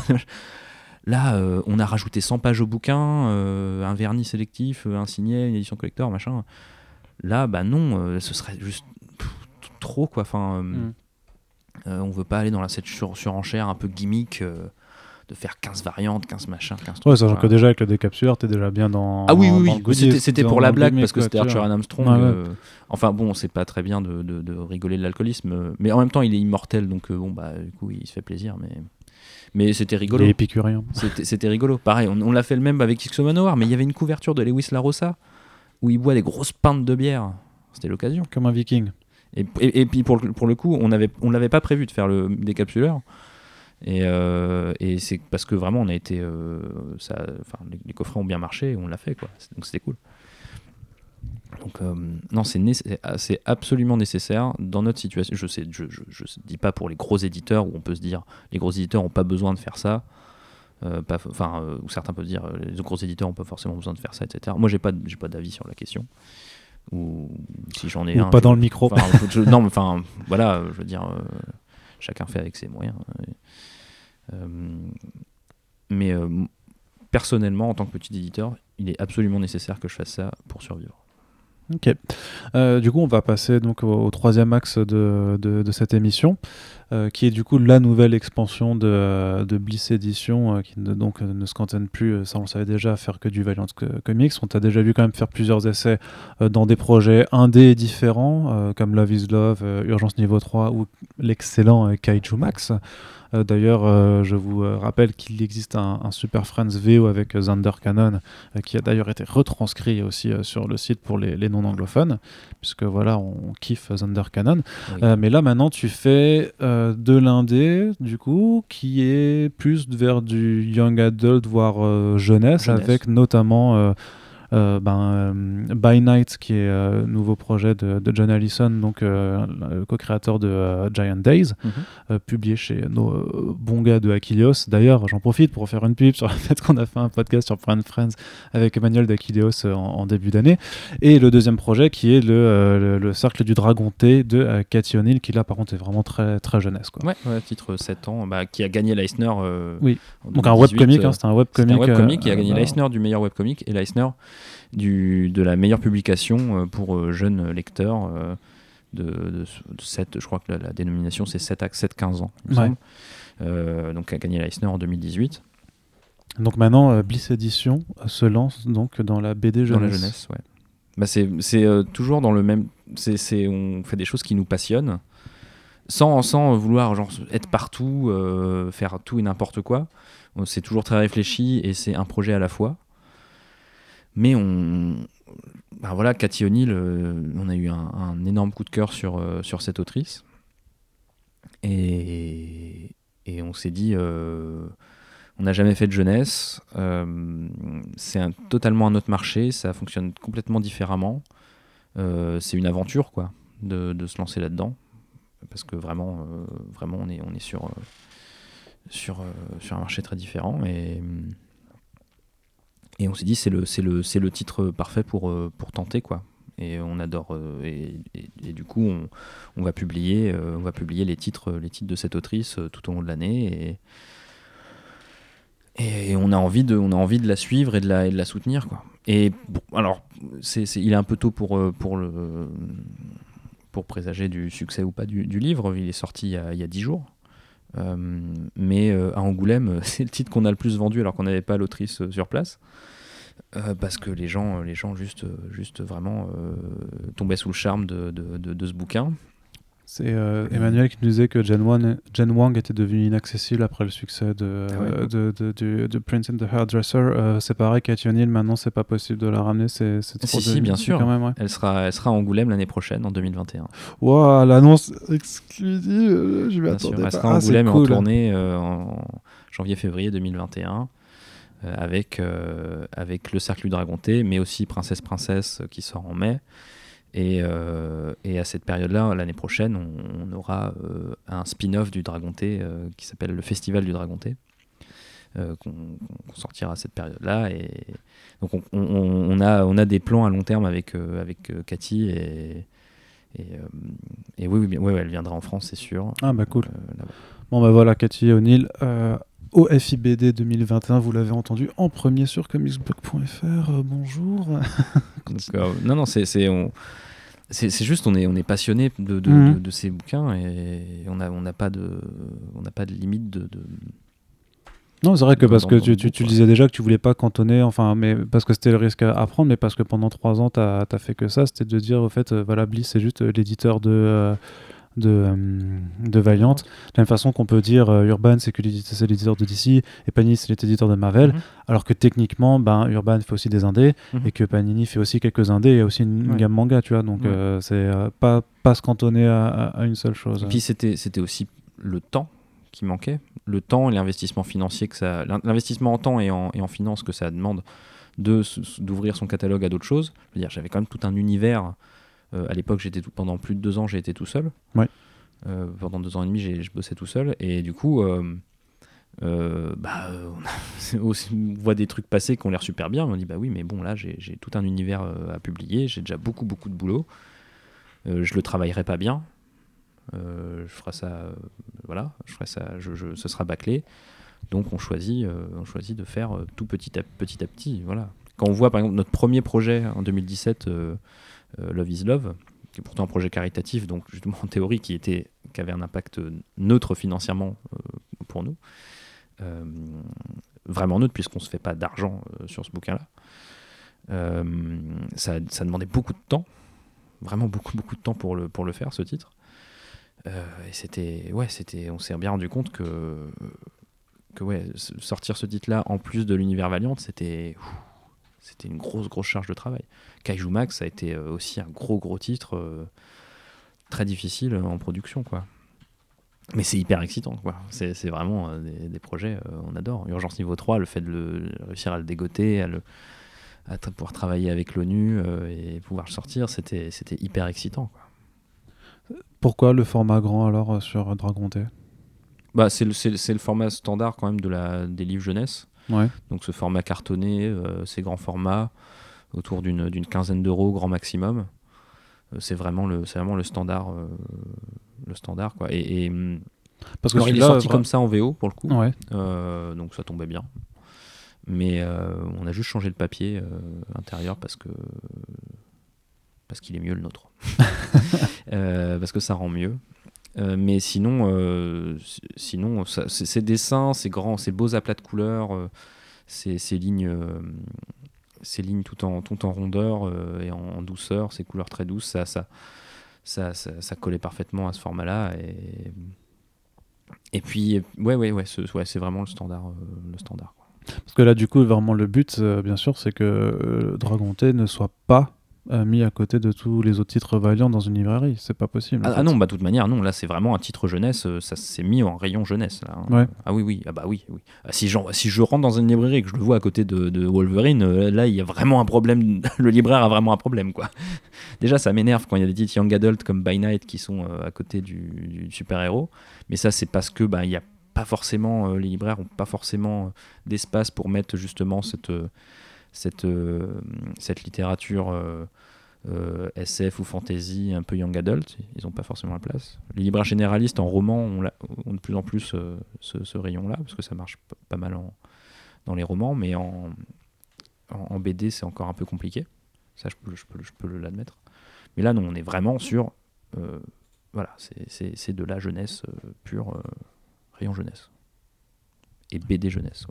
Là, euh, on a rajouté 100 pages au bouquin, euh, un vernis sélectif, euh, un signet, une édition collector, machin. Là, bah non, ce serait juste trop, quoi. Enfin, mm. on veut pas aller dans la cette surenchère un peu gimmick de faire 15 variantes, 15 machins, 15 Ouais, sachant que déjà avec le décapsuleur, t'es déjà bien dans. Ah oui, oui, oui. C'était pour la blague parce que c'était Archer Armstrong. enfin bon, c'est pas très bien de, de rigoler de l'alcoolisme, mais en même temps, il est immortel, donc bon, bah, du coup, il se fait plaisir, mais. Mais c'était rigolo. épicurien. C'était rigolo. Pareil, on, l'a fait le même avec X Manowar, mais il y avait une couverture de Lewis Larossa où il boit des grosses pintes de bière. C'était l'occasion. Comme un viking. Et, et, puis pour, pour, le coup, on avait on l'avait pas prévu de faire le décapsuleur. Et, euh, et c'est parce que vraiment on a été, euh, ça, les, les, coffrets ont bien marché et on l'a fait quoi. Donc c'était cool. Donc, euh, non, c'est absolument nécessaire dans notre situation. Je sais, je, je, dis pas pour les gros éditeurs où on peut se dire les gros éditeurs n'ont pas besoin de faire ça. Enfin, ou certains peuvent dire les gros éditeurs n'ont pas forcément besoin de faire ça, etc. Moi, j'ai pas, j'ai pas d'avis sur la question. Ou si j'en ai ou Pas dans le micro. non, mais enfin, voilà, je veux dire, chacun fait avec ses moyens. Mais personnellement, en tant que petit éditeur, il est absolument nécessaire que je fasse ça pour survivre. Ok. Euh, du coup, on va passer donc au, troisième axe de, de, cette émission, euh, qui est du coup la nouvelle expansion de, de Bliss Edition, euh, qui ne, donc ne se cantonne plus, ça on savait déjà, faire que du Valiant Comics. On t'a déjà vu quand même faire plusieurs essais dans des projets indés différents, comme Love is Love, Urgence Niveau 3 ou l'excellent Kaiju Max. Euh, d'ailleurs, euh, je vous euh, rappelle qu'il existe un, Super Friends VO avec Zander Cannon, qui a d'ailleurs été retranscrit aussi sur le site pour les, non-anglophones, puisque voilà, on kiffe Zander Cannon. mais là, maintenant, tu fais de l'indé, du coup, qui est plus vers du young adult, voire jeunesse, avec notamment ben, By Night, qui est un nouveau projet de, John Allison, donc le co-créateur de Giant Days, mhm. publié chez nos bons gars de Achilleos. D'ailleurs, j'en profite pour faire une pub sur le fait qu'on a fait un podcast sur Friend Friends avec Emmanuel d'Achilleos en, début d'année. Et le deuxième projet qui est le, le, Cercle du Dragon T de Cathy O'Neill, qui là par contre est vraiment très, très jeunesse. Quoi. Ouais, titre 7 ans, bah, qui a gagné l'Eisner. oui, donc un webcomic, hein, c'était un webcomic. Un webcomic qui a gagné l'Eisner du meilleur webcomic et l'Eisner de la meilleure publication pour jeunes lecteurs de, 7, je crois que la, dénomination c'est 7 à 7-15 ans, il me semble. Euh, donc a gagné l'Eisner en 2018. Donc maintenant, euh, Bliss Edition se lance donc dans la BD jeunesse. Dans la jeunesse, ouais. Bah c'est euh, toujours dans le même. c'est on fait des choses qui nous passionnent, sans, sans vouloir genre, être partout, faire tout et n'importe quoi. C'est toujours très réfléchi et c'est un projet à la fois. Mais on. Bah voilà, Cathy O'Neill, on a eu un, énorme coup de cœur sur, sur cette autrice. Et, on s'est dit, euh, on n'a jamais fait de jeunesse, euh, c'est totalement un autre marché, ça fonctionne complètement différemment. Euh, c'est une aventure, quoi, de, se lancer là-dedans. Parce que vraiment, vraiment on, est, sur, sur un marché très différent. Et, et on s'est dit, c'est le, le, le titre parfait pour, pour tenter, quoi. Et on adore euh, et, du coup on, on va publier euh, on va publier les titres les titres de cette autrice euh, tout au long de l'année. Et, et on a envie de on a envie de la suivre et de la, de la soutenir quoi. Et alors il est un peu tôt pour pour le pour présager du succès ou pas du, livre. Il est sorti il y a, 10 jours. Mais à Angoulême c'est le titre qu'on a le plus vendu alors qu'on n'avait pas l'autrice sur place euh, parce que les gens, les gens juste, juste vraiment euh, tombaient sous le charme de, de, de, ce bouquin. C'est euh, Emmanuel qui nous disait que Jen Wang, Jen Wang, était devenu inaccessible après le succès de, ah de, de, Prince and the Hairdresser. c'est pareil, Cathy O'Neill, maintenant c'est pas possible de la ramener. C'est trop si, si, bien sûr. Quand même, elle, sera, elle sera à Angoulême l'année prochaine, en 2021. Waouh, l'annonce exclusive, je m'y attendais. Elle sera à ah, Angoulême en tournée en janvier-février 2021. Euh, avec, euh, avec le Cercle du Dragon T, mais aussi Princesse Princesse euh, qui sort en mai. Et, et, à cette période-là, l'année prochaine, on, aura un spin-off du Dragon T qui s'appelle le Festival du Dragon T, qu'on sortira à cette période-là. Et donc on, on, a, on a des plans à long terme avec, avec Cathy et, et, et oui, oui, oui, elle viendra en France, c'est sûr. Ah bah cool. bon bah voilà, Cathy O'Neill au FIBD 2021, vous l'avez entendu en premier sur comicsblog.fr. Euh, bonjour. Euh, non, non, c'est c'est juste on est on est passionné de, de, mhm. de, ces bouquins et on n'a on pas de on n'a pas de limite de, non c'est vrai que parce que tu, tu, tu, disais déjà que tu voulais pas cantonner enfin mais parce que c'était le risque à, prendre mais parce que pendant trois ans tu as, fait que ça c'était de dire au fait euh, voilà Bliss c'est juste l'éditeur de de, euh, de Valiant. De la même façon qu'on peut dire euh, Urban, c'est que c'est l'éditeur de DC et Panini, c'est l'éditeur de Marvel. Mhm. Alors que techniquement, ben, Urban fait aussi des indés mhm. et que Panini fait aussi quelques indés et aussi une, gamme manga, tu vois. Donc euh, c'est pas, pas se cantonner à, une seule chose. Et puis c'était, c'était aussi le temps qui manquait. Le temps et l'investissement financier que ça. L'investissement en temps et en, et en finance que ça demande de, d'ouvrir son catalogue à d'autres choses. Je veux dire, j'avais quand même tout un univers euh, à l'époque, j'étais pendant plus de deux ans, j'ai été tout seul. Euh, pendant deux ans et demi, je bossais tout seul. Et du coup, euh, bah, on, voit des trucs passer qui ont l'air super bien. On dit, bah oui, mais bon, là, j'ai tout un univers à publier. J'ai déjà beaucoup, beaucoup de boulot. je le travaillerai pas bien. je ferai ça, voilà, je ferai ça, je, ce sera bâclé. Donc on choisit, on choisit de faire tout petit à petit à petit, voilà. Quand on voit par exemple notre premier projet en 2017, euh, Love is Love, qui est pourtant un projet caritatif, donc justement en théorie qui, était, qui avait un impact neutre financièrement euh, pour nous. Euh, vraiment neutre, puisqu'on ne se fait pas d'argent sur ce bouquin-là. Ça, demandait beaucoup de temps, vraiment beaucoup, beaucoup de temps pour le, pour le faire, ce titre. et c'était, ouais, c'était, on s'est bien rendu compte que, que ouais, sortir ce titre-là en plus de l'univers Valiant, c'était, c'était une grosse, grosse charge de travail. Kaiju Max a été euh, aussi un gros gros titre euh, très difficile en production quoi. Mais c'est hyper excitant quoi. C'est, vraiment euh, des, projets on adore. Urgence niveau 3, le fait de le, réussir à le dégoter, à le, à pouvoir travailler avec l'ONU et pouvoir sortir, c'était hyper excitant. Pourquoi le format grand alors sur Dragon T? Bah, c'est le, le, format standard quand même de la, des livres jeunesse. Ouais. Donc ce format cartonné, ces grands formats, autour d'une quinzaine d'euros grand maximum. c'est vraiment le, vraiment le standard, le standard quoi. Et, hum, parce que il est sorti comme ça en VO pour le coup, euh, donc ça tombait bien. Mais euh, on a juste changé le papier euh, intérieur parce que parce qu'il est mieux le nôtre, parce que ça rend mieux. Mais sinon, sinon ces dessins, ces grands, ces beaux aplats de couleurs, ces, ces, lignes, ces lignes tout en, tout en rondeur et en, douceur, ces couleurs très douces, ça, ça, ça, ça, collait parfaitement à ce format-là. Et, et puis, ouais, ouais, ouais, c'est vraiment le standard. Euh, le standard Parce que là, du coup, vraiment, le but, euh, bien sûr, c'est que euh, Dragon T ne soit pas mis à côté de tous les autres titres Valiant dans une librairie. C'est pas possible. Ah, ah, non, bah de toute manière, non. Là, c'est vraiment un titre jeunesse. Ça s'est mis en rayon jeunesse. Là, hein. Ah oui, oui. Ah bah oui, oui. Ah, si, si je rentre dans une librairie et que je le vois à côté de, de Wolverine, là, il y a vraiment un problème. le libraire a vraiment un problème, quoi. Déjà, ça m'énerve quand il y a des titres young adult comme By Night qui sont à côté du, du super héros. Mais ça, c'est parce que bah, il y a pas forcément les libraires ont pas forcément d'espace pour mettre justement cette cette cette littérature euh, SF ou fantasy, un peu young adult, ils n'ont pas forcément la place. Les libraires généralistes en roman ont, de plus en plus euh, ce, rayon-là, parce que ça marche pas mal dans les romans, mais en, en, BD c'est encore un peu compliqué. Ça, je peux, l'admettre. Mais là, non, on est vraiment sur. Euh, voilà, c'est de la jeunesse pure, rayon jeunesse. Et BD jeunesse.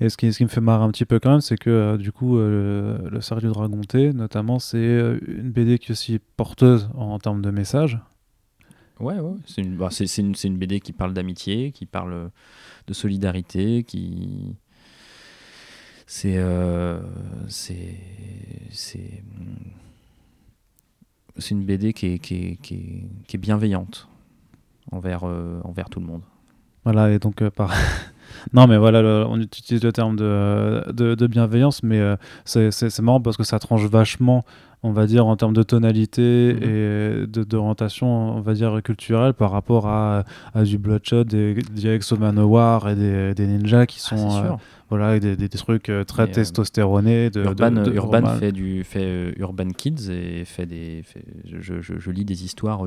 Et ce qui, ce qui, me fait marrer un petit peu quand même, c'est que euh, du coup, euh, le, le du Dragon T, notamment, c'est euh, une BD qui est aussi porteuse en, termes de messages. Ouais, ouais. C'est une, bah, une, une, BD qui parle d'amitié, qui parle de solidarité, qui. C'est. c'est. C'est. C'est une BD qui est, qui est, qui est, qui est bienveillante envers, envers tout le monde. Voilà, et donc par, non, mais voilà, on utilise le terme de, de, bienveillance, mais euh, c'est marrant parce que ça tranche vachement, on va dire, en termes de tonalité mhm. et d'orientation, on va dire, culturelle par rapport à, à du Bloodshot, des, des Exo Manowar et des, des ninjas qui ah, sont. Euh, voilà, des, des, trucs euh, très testostéronés. De, Urban, fait, du, fait Urban Kids et fait des. je, je, je, lis des histoires,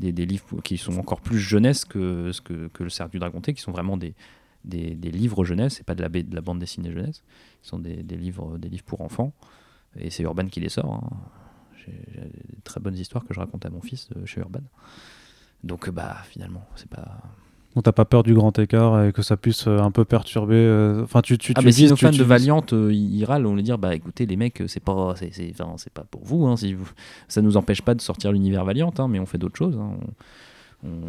des, des, livres qui sont encore plus jeunesse que, que, que le Cercle du Dragon qui sont vraiment des, des, livres jeunesse, et pas de la, de la bande dessinée jeunesse. Ce sont des, livres, des livres pour enfants. Et c'est Urban qui les sort. Hein. J'ai des très bonnes histoires que je raconte à mon fils euh, chez Urban. Donc, bah, finalement, c'est pas. Donc t'as pas peur du grand écart et que ça puisse euh, un peu perturber. Euh, enfin, tu, tu, ah, mais si nos fans de Valiant ils râlent, on les dire bah écoutez les mecs, c'est pas, c'est, pas pour vous, hein, si vous. Ça nous empêche pas de sortir l'univers Valiant, hein, mais on fait d'autres choses. Hein on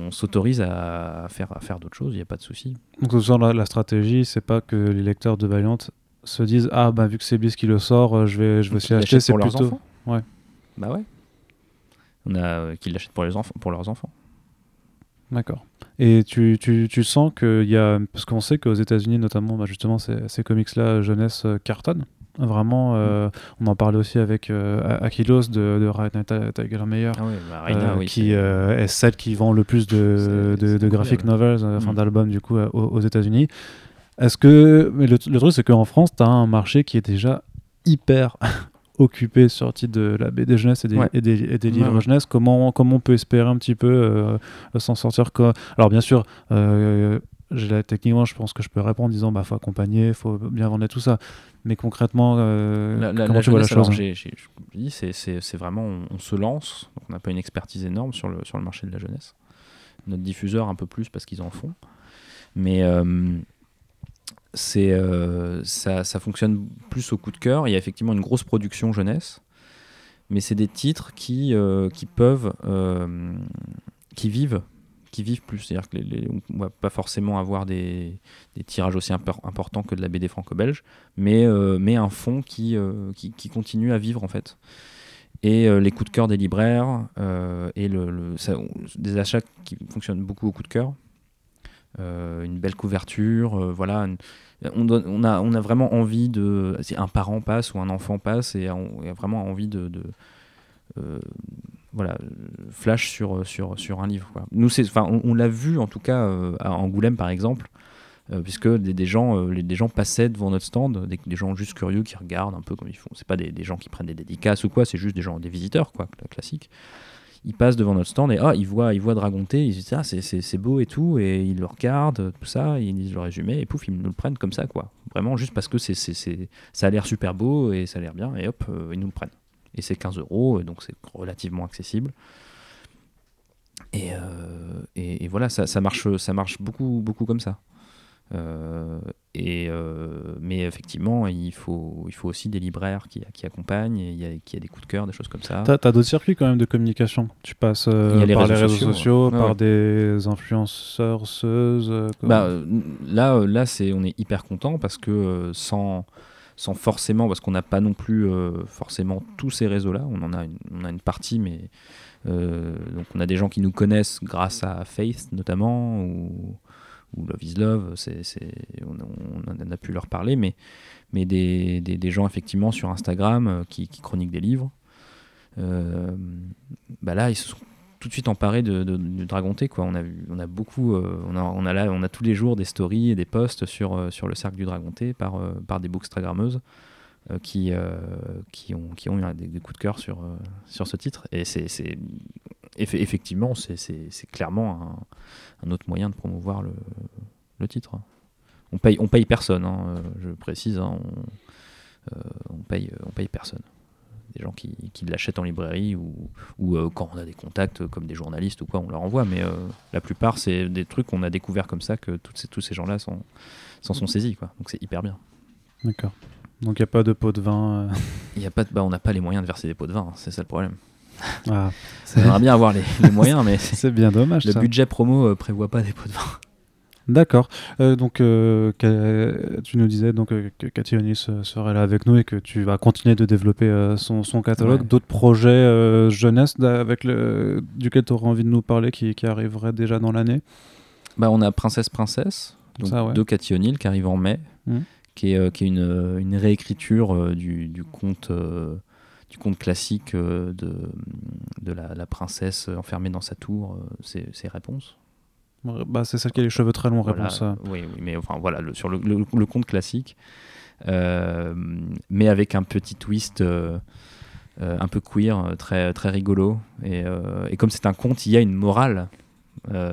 s'autorise à faire, à faire d'autres choses, il n'y a pas de souci. Donc la, la stratégie, c'est pas que les lecteurs de Valiant se disent ah bah vu que c'est Bliss qui le sort, euh, je vais je vais aussi acheter. C'est plutôt enfants? ouais. Bah ouais. On a euh, qu'ils l'achètent pour les enfants, pour leurs enfants. D'accord. Et tu, tu, tu sens qu'il y a parce qu'on sait qu'aux États-Unis notamment, bah justement ces, ces comics-là jeunesse euh, cartonnent. Vraiment, euh, on en parlait aussi avec euh, Aquilos de, de Raina Tiger Meyer, ah bah, euh, qui est... celle qui vend le plus de, de, graphic novels, enfin mm. d'albums du coup aux, États-Unis. Est-ce que mais le, truc c'est qu'en France, tu as un marché qui est déjà hyper occupé titre de la BD jeunesse et des, et des, livres jeunesse. Comment, comment on peut espérer un petit peu s'en sortir Alors bien sûr, techniquement, je pense que je peux répondre en disant bah faut accompagner, il faut bien vendre tout ça. Mais concrètement, euh, la, comment tu vois la chose? c'est vraiment, on, se lance, on n'a pas une expertise énorme sur le, sur le marché de la jeunesse. Notre diffuseur un peu plus parce qu'ils en font. Mais euh, c'est euh, ça, ça, fonctionne plus au coup de cœur. Il y a effectivement une grosse production jeunesse, mais c'est des titres qui, qui peuvent, qui vivent qui vivent plus. C'est-à-dire qu'on ne va pas forcément avoir des, tirages aussi importants que de la BD franco-belge, mais, euh, mais un fond qui, euh, qui, continue à vivre en fait. Et euh, les coups de cœur des libraires et le, des achats qui fonctionnent beaucoup au coup de cœur une belle couverture, voilà. on, a, on a vraiment envie de. Un parent passe ou un enfant passe et on a vraiment envie de. Voilà, flash sur, sur, sur un livre. Nous, on, on l'a vu en tout cas à Angoulême par exemple. Euh, puisque des, gens, euh, des gens passaient devant notre stand, des, gens juste curieux qui regardent un peu comme ils font. C'est pas des, gens qui prennent des dédicaces ou quoi, c'est juste des gens, des visiteurs, quoi, classique. Ils passent devant notre stand et ah, ils voient, ils voient Dragonté, ils disent ah, c'est beau et tout, et ils le regardent, tout ça, ils disent le résumé, et pouf, ils nous le prennent comme ça, quoi. Vraiment, juste parce que c'est ça a l'air super beau et ça a l'air bien, et hop, euh, ils nous le prennent. Et c'est 15 euros, donc c'est relativement accessible. Et, et, et, voilà, ça, ça, marche, ça marche beaucoup, beaucoup comme ça. Euh, et, euh, mais effectivement, il faut, il faut aussi des libraires qui, qui accompagnent, et il y a, qui a des coups de cœur, des choses comme ça. Tu as, d'autres circuits quand même de communication Tu passes euh, par les réseaux sociaux, par des influenceurs, bah, Là, là c'est, on est hyper content parce que sans, sans forcément, parce qu'on n'a pas non plus forcément tous ces réseaux-là, on en a une, on a une partie, mais donc on a des gens qui nous connaissent grâce à Faith notamment, ou Love is Love, on, en a pu leur parler, mais, mais des, des, gens effectivement sur Instagram euh, qui, chroniquent des livres. Euh, bah là, ils se sont tout de suite emparés de, de, Dragonté. Quoi. On, a on a beaucoup, euh, on, a, on, a on tous les jours des stories et des posts sur, sur le cercle du Dragonté par, par des bookstagrammeuses qui, qui, ont, qui ont eu des, coups de cœur sur, sur ce titre. Et c'est, effectivement, c'est clairement un, autre moyen de promouvoir le, titre. On paye, on paye personne, hein, euh, je précise, hein, euh, on, paye, on paye personne. Des gens qui, l'achètent en librairie ou, euh, quand on a des contacts comme des journalistes ou quoi, on leur envoie. Mais la plupart, c'est des trucs qu'on a découvert comme ça que toutes ces, tous ces gens-là s'en sont saisis. Quoi. Donc c'est hyper bien. D'accord. Donc il n'y a pas de pot de vin y a pas bah, On n'a pas les moyens de verser des pots de vin, hein, c'est ça le problème. Ah, J'aimerais bien avoir les, moyens, mais c'est bien dommage. Le budget promo euh, prévoit pas des pots de vin. D'accord. Euh, donc, euh, tu nous disais donc que Cathy Onis serait là avec nous et que tu vas continuer de développer son, son, catalogue. D'autres projets jeunesse avec le, duquel tu aurais envie de nous parler qui, qui arriveraient déjà dans l'année? Bah, On a Princesse Princesse donc de Cathy O'Neill qui arrive en mai, mmh. qui, est, qui est une, une réécriture du, du conte du conte classique euh, de, de la, princesse enfermée dans sa tour, euh, ses, réponses. Bah, c'est celle qui a les cheveux très longs, réponse. Oui, oui, mais enfin voilà, le, sur le, le, conte classique, euh, mais avec un petit twist un peu queer, très, très rigolo. Et, et comme c'est un conte, il y a une morale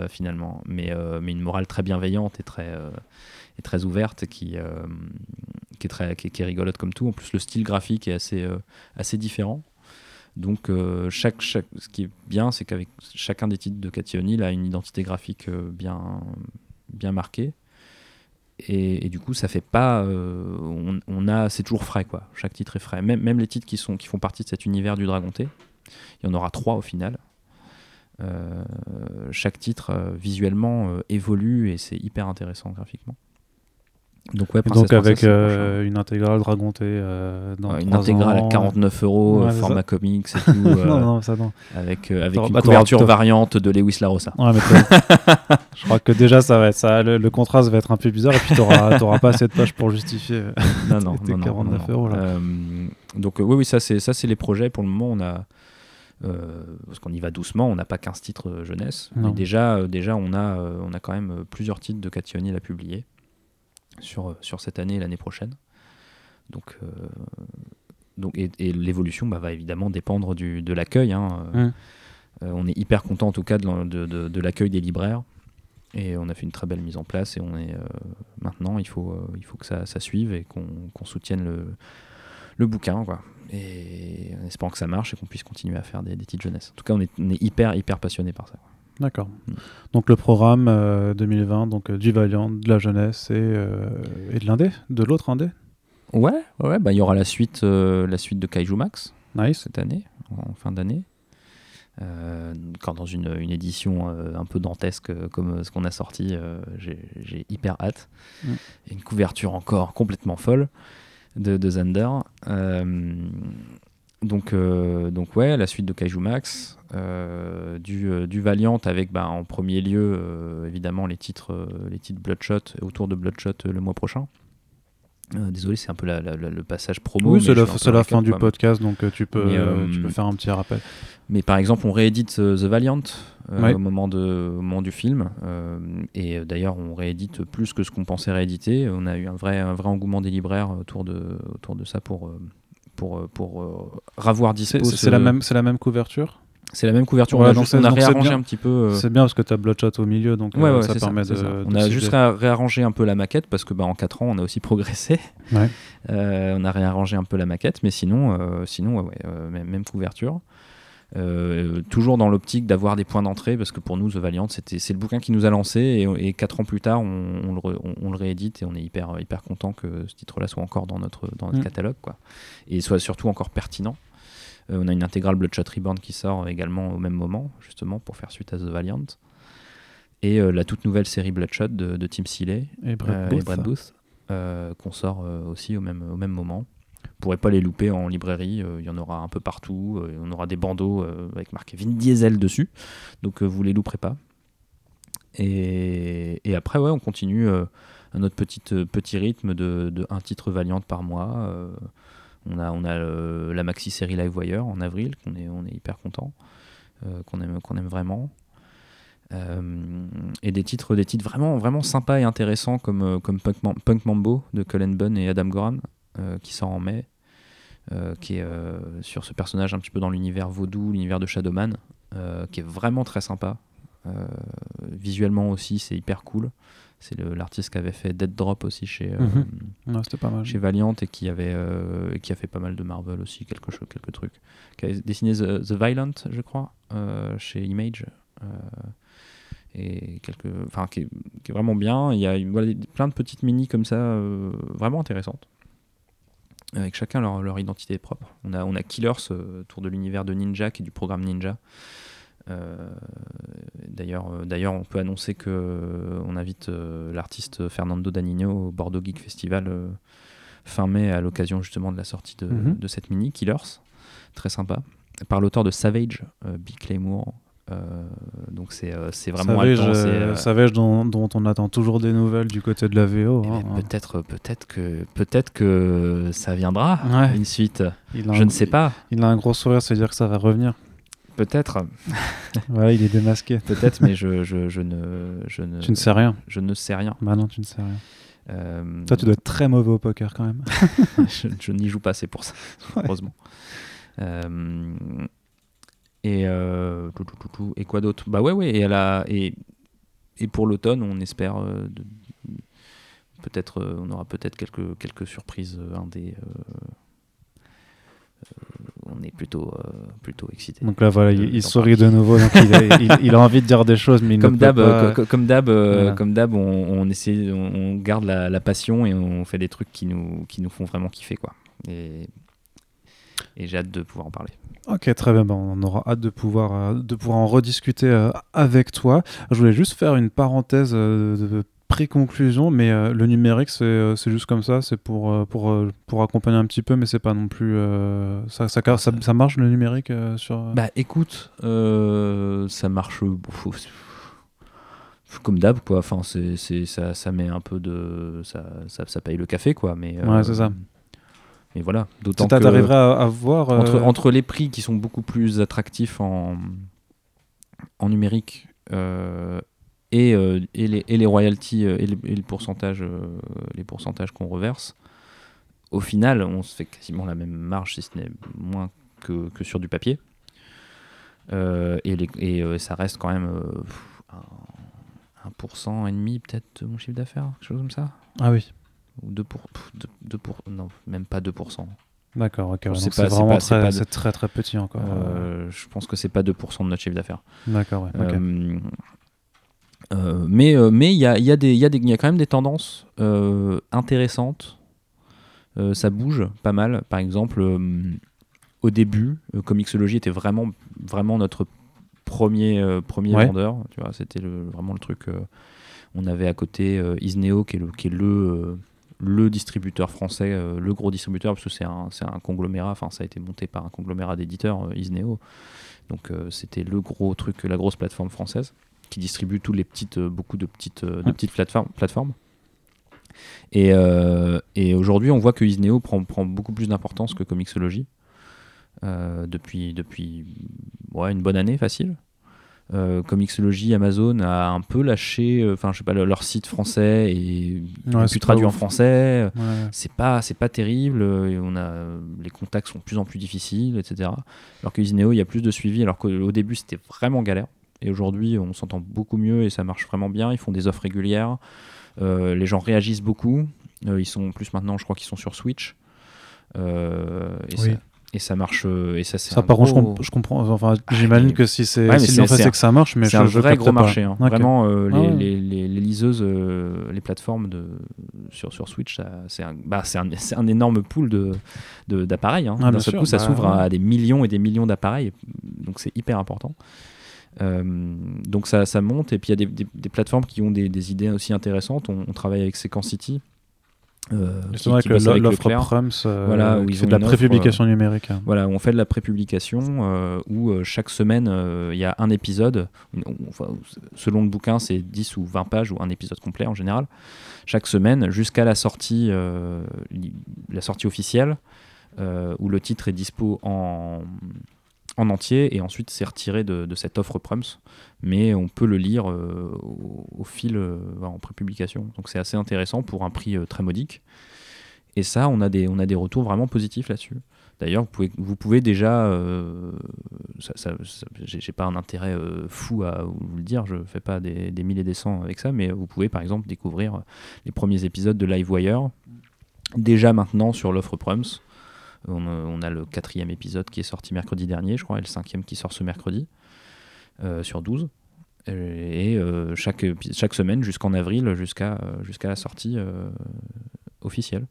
finalement, mais, mais une morale très bienveillante et très, et très ouverte qui, qui est, très, qui, est rigolote comme tout. En plus, le style graphique est assez, euh, assez différent. Donc, euh, chaque, ce qui est bien, c'est qu'avec chacun des titres de Cathy O'Neill a une identité graphique euh, bien, bien marquée. Et, du coup, ça fait pas. on, a, c'est toujours frais, quoi. Chaque titre est frais. Même, même les titres qui, sont, qui font partie de cet univers du Dragon T, il y en aura trois au final. chaque titre visuellement évolue et c'est hyper intéressant graphiquement. Donc, ouais, donc avec euh, une intégrale Dragon T euh, dans Une intégrale à 49 euros, format comics et tout. non, euh, non, ça non. Avec, avec une couverture variante de Lewis Larossa. Ouais, mais je crois que déjà, ça va être ça. Le, contraste va être un peu bizarre et puis tu n'auras pas assez de pages pour justifier non, non, tes 49 euros. Là. donc, oui, oui, ça, c'est les projets. Pour le moment, on a. parce qu'on y va doucement, on n'a pas 15 titres jeunesse. Mais déjà, déjà on, a, on a quand même plusieurs titres de Cationi à publier sur, sur cette année et l'année prochaine. Donc, euh, donc, et, l'évolution bah, va évidemment dépendre du, de l'accueil. Hein. Euh, on est hyper content en tout cas de, de, de, l'accueil des libraires. Et on a fait une très belle mise en place et on est euh, maintenant il faut, il faut que ça, ça suive et qu'on soutienne le, le bouquin. Quoi. Et en espérant que ça marche et qu'on puisse continuer à faire des, des titres jeunesse. En tout cas, on est, on est hyper, hyper passionné par ça. D'accord. Mm. Donc le programme 2020, euh, donc euh, du Valiant, de la jeunesse et, euh, et de l'indé, de l'autre indé. Ouais, ouais, bah il y aura la suite, la suite de Kaiju Max nice. cette année, en fin d'année. quand dans une, une édition un peu dantesque comme ce qu'on a sorti, j'ai hyper hâte. Mm. une couverture encore complètement folle de, de Zander. Donc, donc ouais, la suite de Kaiju Max, du, du Valiant avec bah, en premier lieu évidemment les titres, les titres Bloodshot autour de Bloodshot le mois prochain. Euh, désolé, c'est un peu le passage promo. Oui, c'est la, fin du podcast, donc euh, tu, peux, euh, tu peux faire un petit rappel. Mais par exemple, on réédite The Valiant au, moment de, au moment du film. et d'ailleurs, on réédite plus que ce qu'on pensait rééditer. On a eu un vrai, un vrai engouement des libraires autour de, autour de ça pour, pour, pour ravoir dispo. C'est la, même, la même couverture c'est la même couverture. on a, réarrangé un petit peu. Euh, c'est bien parce que tu as Bloodshot au milieu, donc euh, ça permet de, On a juste réarrangé un peu la maquette parce que bah, en 4 ans, on a aussi progressé. Euh, on a réarrangé un peu la maquette, mais sinon, sinon ouais, même, couverture. Toujours dans l'optique d'avoir des points d'entrée parce que pour nous The Valiant c'est le bouquin qui nous a lancé et, 4 ans plus tard on, le, réédite et on est hyper hyper content que ce titre là soit encore dans notre dans notre mm. catalogue quoi et soit surtout encore pertinent euh, on a une intégrale Bloodshot Reborn qui sort également au même moment, justement, pour faire suite à The Valiant. Et euh, la toute nouvelle série Bloodshot de, Tim Seeley et Brad Booth, euh, qu'on sort aussi au même, au même moment. Vous pourrez pas les louper en librairie, il y en aura un peu partout. on aura des bandeaux avec marqué Vin Diesel dessus, donc vous les louperez pas. Et, après, on continue à notre petit, rythme de, un titre Valiant par mois. On a, euh, la maxi série Livewire en avril, qu'on est, on est hyper content, euh, qu'on aime, vraiment. Euh, et des titres, vraiment, sympas et intéressants comme, comme Punk, Mambo de Colin Bunn et Adam Goran, qui sort en mai, qui est sur ce personnage un petit peu dans l'univers vaudou, l'univers de Shadowman, qui est vraiment très sympa. visuellement aussi, c'est hyper cool. C'est l'artiste qui avait fait Dead Drop aussi chez, euh, mhm. pas mal. chez Valiant et qui, avait, euh, qui a fait pas mal de Marvel aussi, quelque chose, quelques trucs. Qui a dessiné The, Violent, je crois, euh, chez Image. et quelques, enfin, qui, est, vraiment bien. Il y a plein de petites mini comme ça, vraiment intéressantes avec chacun leur, leur, identité propre. On a, on a Killers autour de l'univers de Ninja qui est du programme Ninja. Euh, d'ailleurs, euh, d'ailleurs, on peut annoncer que euh, on invite l'artiste Fernando Danino au Bordeaux Geek Festival fin mai à l'occasion justement de la sortie de, mhm. de, cette mini Killers, très sympa, par l'auteur de Savage, Bill Claymore. Donc c'est c'est vraiment Savage, Savage dont, dont, on attend toujours des nouvelles du côté de la VO. Eh hein. ben, peut-être peut-être que peut-être que ça viendra une suite. Je ne sais pas. Il a un gros sourire, ça veut dire que ça va revenir. Peut-être. ouais, il est démasqué. Peut-être, mais je, je, je, ne, je ne. Tu ne sais rien. Je ne sais rien. Bah non, tu ne sais rien. Euh... Toi, tu dois être très mauvais au poker quand même. je, n'y joue pas assez pour ça, heureusement. Euh... Et, euh... tout, tout, tout, et quoi d'autre? Bah ouais, ouais. Et, a... et, et pour l'automne, on espère. Euh, de... Peut-être, euh, on aura peut-être quelques, quelques surprises indées on est plutôt, euh, plutôt excité. Donc là, voilà, il, sourit de nouveau, donc il, a, envie de dire des choses, mais il comme d'hab, euh, Comme d'hab, euh, comme d'hab, on, essaie, on, garde la, passion et on fait des trucs qui nous, qui nous font vraiment kiffer, quoi. Et, et j'ai hâte de pouvoir en parler. Ok, très bien. on aura hâte de pouvoir, de pouvoir en rediscuter avec toi. Je voulais juste faire une parenthèse de pré-conclusion, mais euh, le numérique, euh, c'est juste comme ça, c'est pour, euh, pour, pour accompagner un petit peu, mais c'est pas non plus. Ça, ça, ça, marche le numérique sur. Bah écoute, ça marche. comme d'hab, quoi. Enfin, c'est, ça, ça met un peu de. Ça, ça, ça paye le café, quoi. Mais, ouais, c'est ça. Mais voilà, d'autant que. à, à, voir. Entre, entre les prix qui sont beaucoup plus attractifs en, en numérique et, euh, et, les, et, les, royalties euh, et, le pourcentage, euh, les pourcentages qu'on reverse, au final, on se fait quasiment la même marge, si ce n'est moins que, que, sur du papier. et, les, et ça reste quand même un, 1% et demi peut-être de mon chiffre d'affaires, quelque chose comme ça. Ah oui. Ou 2 pour, 2, pour, non, même pas 2%. D'accord, ok. C'est vraiment très, très, très petit encore. je pense que c'est pas 2% de notre chiffre d'affaires. D'accord, ouais. Euh, mais euh, mais il y a, y, a y, a y a quand même des tendances euh, intéressantes. ça bouge pas mal. Par exemple, au début, Comixology était vraiment, vraiment notre premier, premier vendeur. Tu vois, c'était vraiment le truc. on avait à côté Isneo, qui est le, qui est le le distributeur français, euh, le gros distributeur, parce que c'est un, c'est un conglomérat, enfin ça a été monté par un conglomérat d'éditeurs, euh, Isneo. Donc euh, c'était le gros truc, la grosse plateforme française, qui distribue tous les petites, beaucoup de petites, de petites plateformes. plateformes. Et, et aujourd'hui, on voit que Isneo prend, prend beaucoup plus d'importance que Comixology depuis, depuis ouais, une bonne année facile. Euh, Comixology, Amazon a un peu lâché, euh, enfin je sais pas, le- leur site français et Ouais, plus traduit en français. Ouais. C'est pas, c'est pas terrible. euh, et on a, les contacts sont de plus en plus difficiles, etc. Alors que Isneo, il y a plus de suivi. Alors qu'au au début, c'était vraiment galère. Et aujourd'hui, on s'entend beaucoup mieux et ça marche vraiment bien. Ils font des offres régulières. Euh, les gens réagissent beaucoup. Ils sont plus maintenant, je crois qu'ils sont sur Switch. Euh, et, Oui. ça, et ça marche. euh, Et ça, c'est Ça, par contre, je, gros- comp- je comprends. Enfin, j'imagine mais- que si c'est Ouais, si c'est- que ça marche, mais c'est je, un vrai gros pas. marché. hein. Ok. Vraiment, euh, les, Ah ouais. les- les- les liseuses, euh, les plateformes de, sur, sur Switch, ça- c'est un, bah, c'est un, un énorme pool de, d'appareils. hein. Ah, D'un seul sûr, coup, ça bah, s'ouvre ouais. à des millions et des millions d'appareils. Donc, c'est hyper important. Euh, donc, ça, ça monte. Et puis, il y a des, des- des plateformes qui ont des, des idées aussi intéressantes. On, on travaille avec Sequence City. Euh, Justement, qui avec l'offre. Prums, euh, Voilà, où ils fait ont de la offre, prépublication numérique. hein. Voilà, on fait de la prépublication euh, où euh, chaque semaine euh, il y a un épisode. Une- enfin, selon le bouquin, c'est 10 ou 20 pages ou un épisode complet en général. Chaque semaine jusqu'à la sortie, euh, la sortie officielle euh, où le titre est dispo en, en entier et ensuite c'est retiré de, cette offre Prums. Mais on peut le lire euh, au, fil euh, en prépublication. Donc c'est assez intéressant pour un prix euh, très modique. Et ça, on a des, retours vraiment positifs là-dessus. D'ailleurs, vous pouvez, déjà, j'ai pas un intérêt fou à vous le dire, je fais pas des, des mille et des cents avec ça, mais vous pouvez par exemple découvrir les premiers épisodes de Livewire déjà maintenant sur l'offre Prums. On, a- on a le quatrième épisode qui est sorti mercredi dernier, je crois, et le cinquième qui sort ce mercredi euh, sur 12. Et, euh, chaque, chaque semaine jusqu'en avril, jusqu'à euh, la sortie euh, officielle.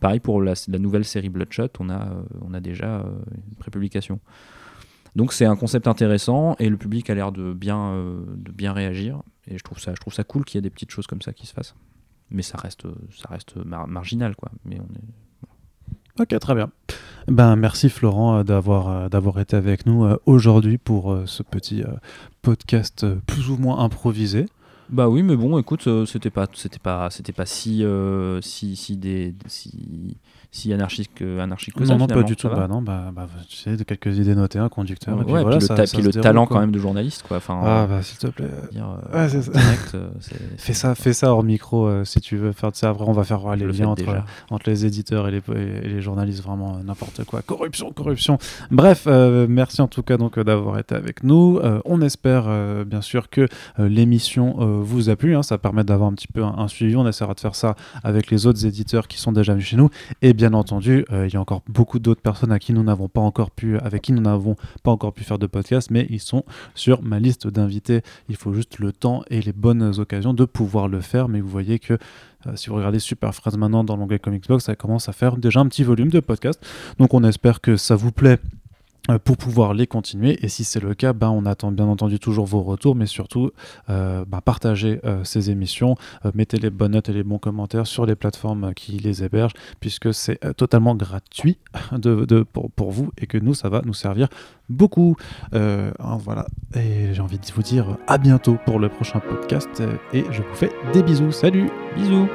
Pareil pour la, nouvelle série Bloodshot, on a, euh, on a déjà euh, une prépublication. Donc c'est un concept intéressant et le public a l'air de bien, euh, de bien réagir. Et je trouve ça, je trouve ça cool qu'il y ait des petites choses comme ça qui se fassent. Mais ça reste, ça reste mar- marginal, quoi. Mais on est... Ok, très bien. Ben, merci Florent euh, d'avoir euh, d'avoir été avec nous euh, aujourd'hui pour ce petit podcast plus ou moins improvisé. Bah oui, mais bon, écoute, c'était pas, c'était pas, c'était pas si, si, si des, si, si anarchique, que- anarchique que ça. non, non, pas du tout. Bah non, bah, bah, tu sais, de quelques idées notées, un conducteur. et Ouais, puis puis voilà, le, ça- ta- ça puis le déroule, talent quoi. quand même de journaliste, quoi. Enfin, Ah bah s'il te plaît. dire, euh, Ouais, c'est en ça. direct, euh, Fais ça, fais ça hors micro euh, si tu veux faire de ça. Après, on va faire voir les le liens entre, entre les éditeurs et les, et les journalistes, vraiment n'importe quoi. Corruption, corruption. Bref, merci en tout cas donc d'avoir été avec nous. On espère bien sûr que l'émission vous a plu. hein. ça permet d'avoir un petit peu un, un suivi. On essaiera de faire ça avec les autres éditeurs qui sont déjà venus chez nous. Et bien entendu, euh, il y a encore beaucoup d'autres personnes à qui nous n'avons pas encore pu, avec qui nous n'avons pas encore pu faire de podcast, mais ils sont sur ma liste d'invités. Il faut juste le temps et les bonnes occasions de pouvoir le faire. Mais vous voyez que euh, si vous regardez Super Phrase maintenant dans l'onglet Comics Box, ça commence à faire déjà un petit volume de podcast. Donc on espère que ça vous plaît pour pouvoir les continuer. Et si c'est le cas ben, on attend bien entendu toujours vos retours mais surtout euh, ben, partagez euh, ces émissions euh, mettez les bonnes notes et les bons commentaires sur les plateformes euh, qui les hébergent puisque c'est euh, totalement gratuit pour, vous et que nous ça va nous servir beaucoup. Euh, voilà. Et j'ai envie de vous dire à bientôt pour le prochain podcast euh, et je vous fais des bisous. Salut Bisous.